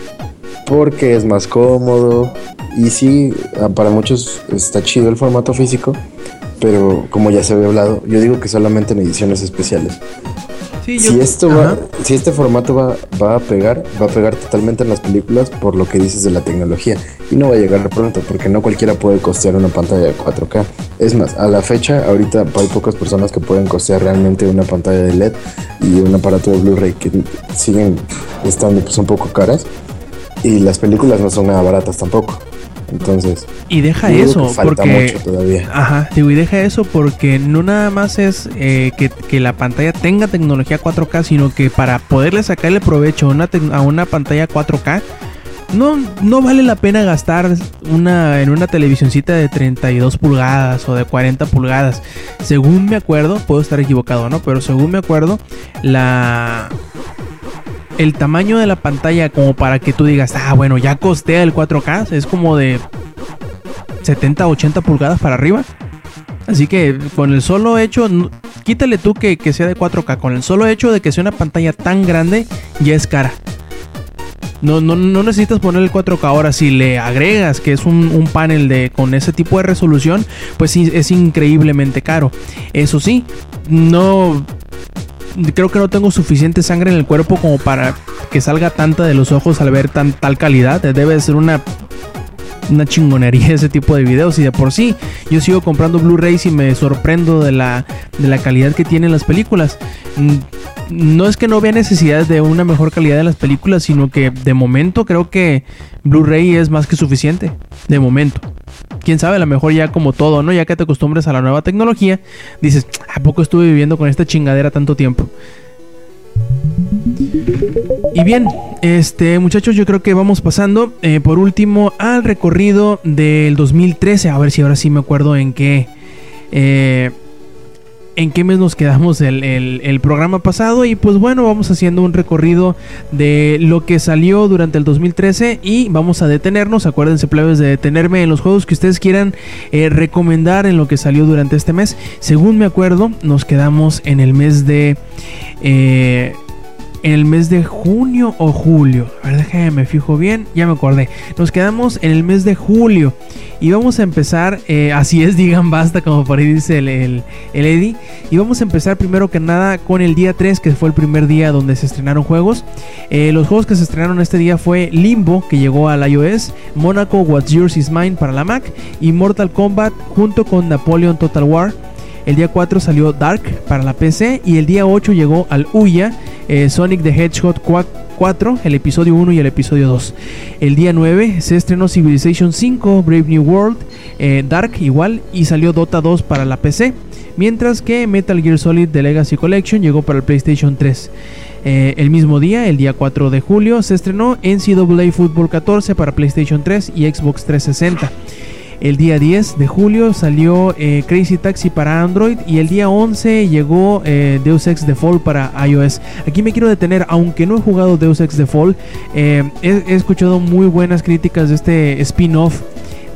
porque es más cómodo y sí, ah, para muchos está chido el formato físico, pero como ya se había hablado, yo digo que solamente en ediciones especiales si esto va, si este formato va, va a pegar, va a pegar totalmente en las películas por lo que dices de la tecnología. Y no va a llegar pronto, porque no cualquiera puede costear una pantalla de 4K. Es más, a la fecha, ahorita hay pocas personas que pueden costear realmente una pantalla de LED y un aparato de Blu-ray que siguen estando pues un poco caras. Y las películas no son nada baratas tampoco. Entonces. Y deja eso, porque. Ajá, digo, y deja eso porque no nada más es eh, que, la pantalla tenga tecnología 4K, sino que para poderle sacarle provecho a una, a una pantalla 4K, no, no vale la pena gastar una, en una televisioncita de 32 pulgadas o de 40 pulgadas. Según me acuerdo, puedo estar equivocado, ¿no? Pero según me acuerdo, la, el tamaño de la pantalla como para que tú digas, ah, bueno, ya costea el 4K, es como de 70, 80 pulgadas para arriba. Así que con el solo hecho, quítale tú que, sea de 4K, con el solo hecho de que sea una pantalla tan grande, ya es cara. No, no, no necesitas poner el 4K. Ahora, si le agregas que es un, un, panel de, con ese tipo de resolución, pues es increíblemente caro. Eso sí, no creo que no tengo suficiente sangre en el cuerpo como para que salga tanta de los ojos al ver tan tal calidad. Debe ser una una chingonería [LAUGHS] ese tipo de videos y de por sí yo sigo comprando Blu-rays y me sorprendo de la, de la calidad que tienen las películas. Mm, no es que no vea necesidad de una mejor calidad de las películas, sino que de momento creo que Blu-ray es más que suficiente. De momento quién sabe, a lo mejor ya como todo, ¿no? Ya que te acostumbres a la nueva tecnología, dices, ¿a poco estuve viviendo con esta chingadera tanto tiempo? Y bien, este muchachos, yo creo que vamos pasando eh, por último al recorrido del 2013. A ver si ahora sí me acuerdo en qué. Eh, en qué mes nos quedamos el, programa pasado y pues bueno, vamos haciendo un recorrido de lo que salió durante el 2013 y vamos a detenernos, acuérdense plebes de detenerme en los juegos que ustedes quieran eh, recomendar en lo que salió durante este mes. Según me acuerdo, nos quedamos en el mes de... Eh, en el mes de junio o julio. A ver, déjame, me fijo bien. Ya me acordé. Nos quedamos en el mes de julio. Y vamos a empezar, eh, así es, [LAUGHS] digan basta, como por ahí dice el, el, Eddie. Y vamos a empezar primero que nada con el día 3, que fue el primer día donde se estrenaron juegos. Eh, los juegos que se estrenaron este día fue Limbo, que llegó al iOS, Monaco What's Yours Is Mine para la Mac, y Mortal Kombat junto con Napoleon Total War. El día 4 salió Dark para la PC y el día 8 llegó al Uya eh, Sonic the Hedgehog 4, el episodio 1 y el episodio 2. El día 9 se estrenó Civilization 5, Brave New World, eh, Dark igual y salió Dota 2 para la PC. Mientras que Metal Gear Solid The Legacy Collection llegó para el PlayStation 3. Eh, el mismo día, el día 4 de julio, se estrenó NCAA Football 14 para PlayStation 3 y Xbox 360. El día 10 de julio salió eh, Crazy Taxi para Android y el día 11 llegó eh, Deus Ex The Fall para iOS. Aquí me quiero detener, aunque no he jugado Deus Ex The Fall, eh, he, escuchado muy buenas críticas de este spin-off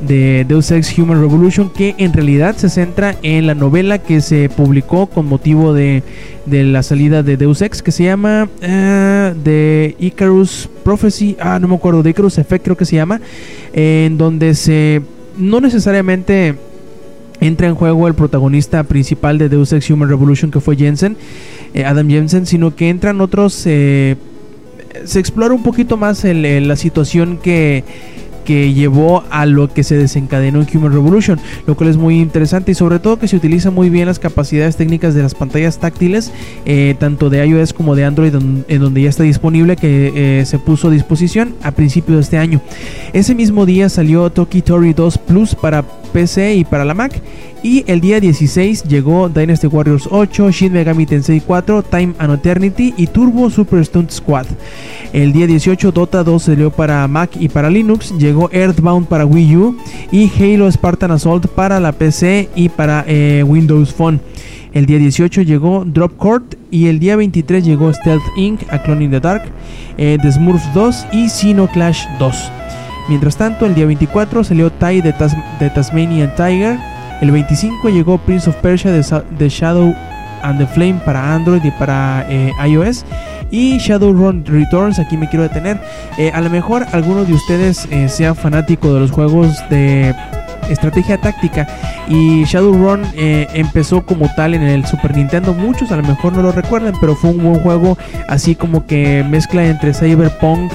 de Deus Ex Human Revolution que en realidad se centra en la novela que se publicó con motivo de, la salida de Deus Ex que se llama The Icarus Prophecy, ah no me acuerdo, The Icarus Effect creo que se llama, en donde se no necesariamente entra en juego el protagonista principal de Deus Ex Human Revolution que fue Jensen, eh, Adam Jensen, sino que entran otros eh, se explora un poquito más la situación que que llevó a lo que se desencadenó en Human Revolution, lo cual es muy interesante y sobre todo que se utiliza muy bien las capacidades técnicas de las pantallas táctiles, eh, tanto de iOS como de Android, en donde ya está disponible, que eh, se puso a disposición a principios de este año. Ese mismo día salió Toki Tori 2 Plus para PC y para la Mac. Y el día 16 llegó Dynasty Warriors 8, Shin Megami Tensei 4, Time and Eternity y Turbo Super Stunt Squad. El día 18 Dota 2 salió para Mac y para Linux, llegó Earthbound para Wii U y Halo Spartan Assault para la PC y para eh, Windows Phone. El día 18 llegó Drop Court y el día 23 llegó Stealth Inc. A Clone in the Dark, eh, The Smurfs 2 y Sino Clash 2. Mientras tanto, el día 24 salió Tai de, Tasmanian Tiger. El 25 llegó Prince of Persia de, Shadow and the Flame para Android y para eh, iOS. Y Shadowrun Returns, aquí me quiero detener. Eh, a lo mejor alguno de ustedes eh, sea fanático de los juegos de estrategia táctica y Shadowrun eh, empezó como tal en el Super Nintendo muchos a lo mejor no lo recuerdan pero fue un buen juego así como que mezcla entre Cyberpunk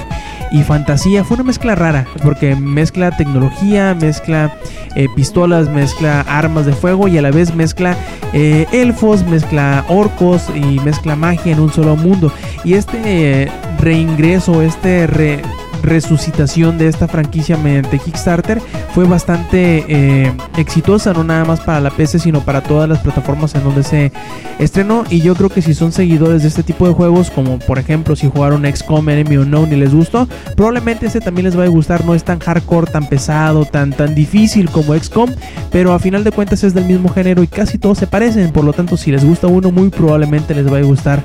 y fantasía. Fue una mezcla rara, porque mezcla tecnología, mezcla eh, pistolas, mezcla armas de fuego y a la vez mezcla eh, elfos, mezcla orcos y mezcla magia en un solo mundo. Y este eh, reingreso, este re resucitación de esta franquicia mediante Kickstarter fue bastante eh, exitosa, no nada más para la PC, sino para todas las plataformas en donde se estrenó. Y yo creo que si son seguidores de este tipo de juegos, como por ejemplo si jugaron XCOM, Enemy Unknown y les gustó, probablemente este también les va a gustar. No es tan hardcore, tan pesado, tan, tan difícil como XCOM, pero a final de cuentas es del mismo género y casi todos se parecen. Por lo tanto, si les gusta uno, muy probablemente les va a gustar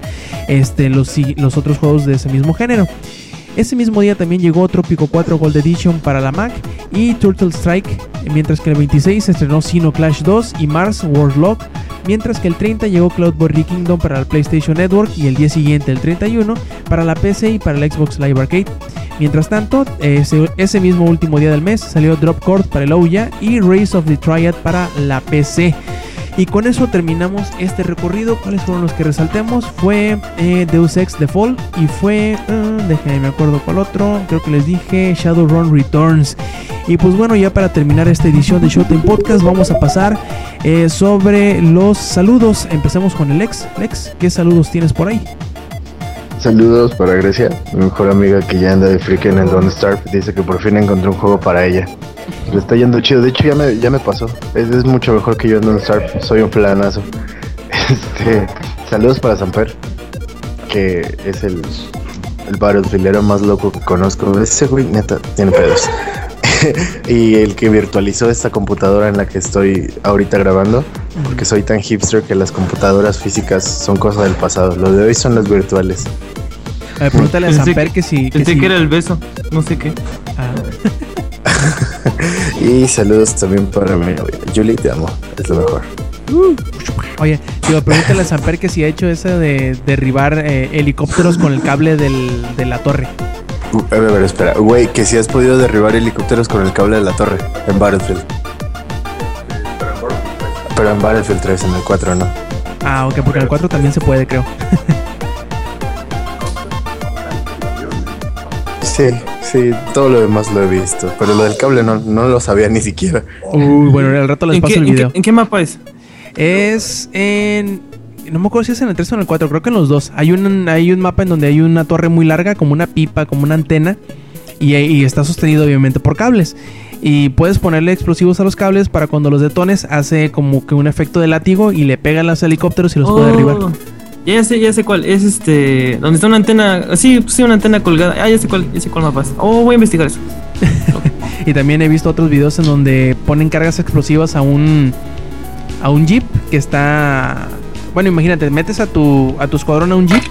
este, los, los otros juegos de ese mismo género. Ese mismo día también llegó Tropico 4 Gold Edition para la Mac y Turtle Strike, mientras que el 26 se estrenó Sino Clash 2 y Mars Warlock, mientras que el 30 llegó Cloudberry Kingdom para el PlayStation Network y el día siguiente, el 31, para la PC y para el Xbox Live Arcade. Mientras tanto, ese, ese mismo último día del mes salió Drop Court para el Ouya y Race of the Triad para la PC. Y con eso terminamos este recorrido. ¿Cuáles fueron los que resaltemos? Fue eh, Deus Ex The Fall y fue, uh, déjenme me acuerdo cuál otro. Creo que les dije Shadowrun Returns. Y pues bueno, ya para terminar esta edición de Showtime Podcast, vamos a pasar eh, sobre los saludos. Empecemos con el Lex. Lex, ¿qué saludos tienes por ahí? Saludos para Grecia, mi mejor amiga que ya anda de freak en el Don't Starve. Dice que por fin encontró un juego para ella. Le está yendo chido. De hecho, ya me, ya me pasó. Es, mucho mejor que yo en Don't Starve. Soy un planazo. [LAUGHS] Este, saludos para Samper, que es el, el más loco que conozco. Ese güey, neta, tiene pedos. [LAUGHS] y el que virtualizó esta computadora en la que estoy ahorita grabando, porque soy tan hipster que las computadoras físicas son cosas del pasado. Lo de hoy son las virtuales. A ver, pregúntale a Samper que si. Que pensé que era el beso, no sé qué. Ah. [LAUGHS] [LAUGHS] y saludos también para mi Julie, te amo, es lo mejor. Uh. Oye, digo, pregúntale a Samper que si ha hecho ese de derribar eh, helicópteros con el cable del, de la torre. Uh, a ver, espera, güey, que si has podido derribar helicópteros con el cable de la torre en Battlefield. Pero en Battlefield 3, en el 4 no. Ah, ok, porque en el 4 también se puede, creo. [LAUGHS] sí. Sí, todo lo demás lo he visto, pero lo del cable no, no lo sabía ni siquiera. Uy, bueno, al rato les paso el video. ¿en qué, mapa es? Es en no me acuerdo si es en el 3 o en el 4, creo que en los dos. Hay un, hay un mapa en donde hay una torre muy larga, como una pipa, como una antena, y, y, está sostenido obviamente por cables. Y puedes ponerle explosivos a los cables para cuando los detones, hace como que un efecto de látigo y le pegan los helicópteros y los puede derribar. Ya sé, ya sé cuál. Es este. Donde está una antena. Sí, sí, una antena colgada. Ah, ya sé cuál, ya sé cuál es. Oh, voy a investigar eso. [LAUGHS] y también he visto otros videos en donde ponen cargas explosivas a un. a un jeep que está. Bueno, imagínate, metes a tu. a tu escuadrón a un jeep,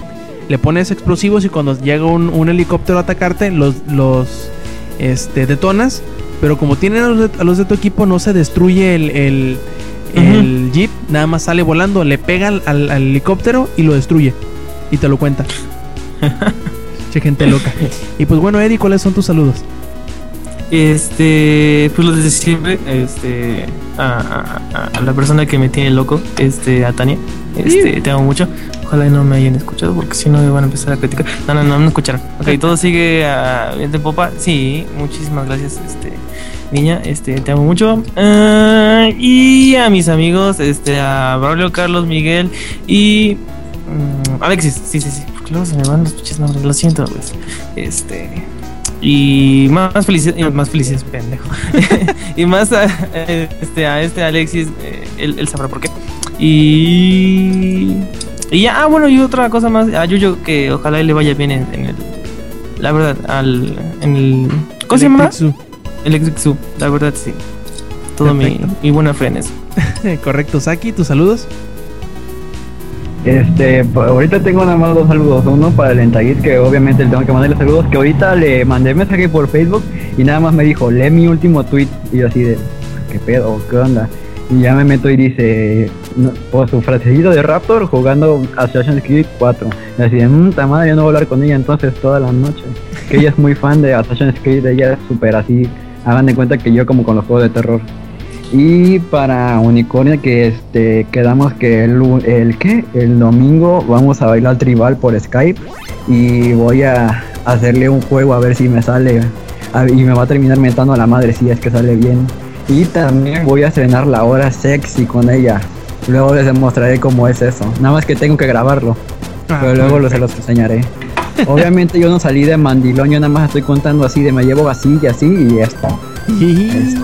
le pones explosivos y cuando llega un, un helicóptero a atacarte, los. los. este. detonas. Pero como tienen a los de, tu equipo, no se destruye el jeep nada más sale volando, le pega al, helicóptero y lo destruye. Y te lo cuenta. [LAUGHS] che, gente loca. Y pues bueno, Eddie, ¿cuáles son tus saludos? Este, pues los de siempre, este, a, la persona que me tiene loco, este, a Tania. Este, te amo mucho. Ojalá no me hayan escuchado porque si no me van a empezar a criticar. No, no, no, no me escucharon. Ok, todo sigue a viento en popa. Sí, muchísimas gracias, este, niña. Este, te amo mucho. Ah, y a mis amigos, este, a Braulio, Carlos, Miguel y mm, Alexis. Sí, sí, sí. Porque luego se me van los pinches nombres. Lo siento, pues. Este. Y más felicidades, más felicidades, pendejo. [LAUGHS] y más a, este, a este Alexis, eh, él, él sabrá por qué. Y. Y ya, ah, bueno, y otra cosa más a Yuyo que ojalá le vaya bien en, en el. La verdad, al. En el. ¿Cómo se llama? Electric El Electric Zoo, la verdad, sí. Todo mi, mi buena fe en eso. Zoo. [LAUGHS] Correcto, Saki, tus saludos. Este, pues, ahorita tengo nada más dos saludos. Uno para el Entaguis, que obviamente le tengo que mandarle saludos. Que ahorita le mandé mensaje por Facebook y nada más me dijo, lee mi último tweet. Y yo así de, ¿qué pedo? ¿Qué onda? Y ya me meto y dice, no, por su frasecito de Raptor jugando Assassin's Creed 4. Y así de, mmm, madre, yo no voy a hablar con ella entonces toda la noche. Que ella es muy fan de Assassin's Creed, ella es súper así. Hagan de cuenta que yo como con los juegos de terror. Y para Unicornia que este quedamos que el, el ¿qué? el domingo vamos a bailar tribal por Skype y voy a hacerle un juego a ver si me sale a- y me va a terminar mentando a la madre si es que sale bien. Y también voy a estrenar la hora sexy con ella. Luego les demostraré cómo es eso. Nada más que tengo que grabarlo. Ah, pero luego lo- se los enseñaré. Obviamente yo no salí de mandilón, yo nada más estoy contando así de me llevo así y así y esto. Y,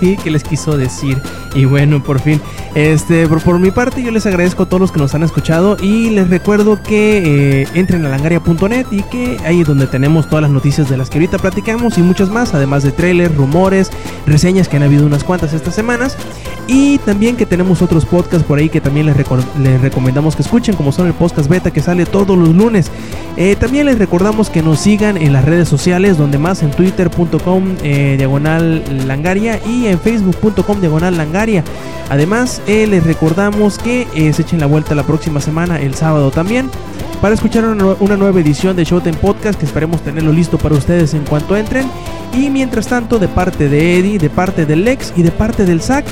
y qué les quiso decir. Y bueno, por fin. Este, por, por mi parte, yo les agradezco a todos los que nos han escuchado. Y les recuerdo que eh, entren a langaria.net y que ahí es donde tenemos todas las noticias de las que ahorita platicamos y muchas más, además de trailers, rumores, reseñas que han habido unas cuantas estas semanas. Y también que tenemos otros podcasts por ahí que también les, recomendamos que escuchen, como son el podcast beta que sale todos los lunes. Eh, también les recordamos que nos sigan en las redes sociales, donde más en twitter.com eh, diagonal langaria y en facebook.com diagonal langaria. Además, eh, les recordamos que eh, se echen la vuelta la próxima semana, el sábado también, para escuchar una, una nueva edición de Showtime Podcast que esperemos tenerlo listo para ustedes en cuanto entren. Y mientras tanto, de parte de Eddie, de parte del Lex y de parte del Zack,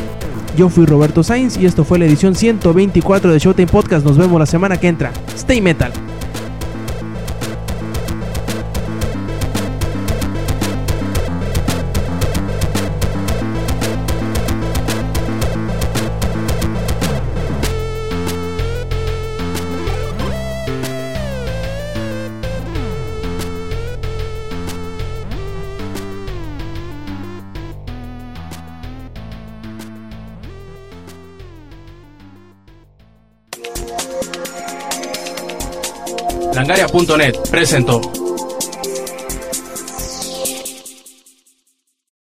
yo fui Roberto Sainz y esto fue la edición 124 de Showtime Podcast. Nos vemos la semana que entra. Stay metal. Langaria.net presentó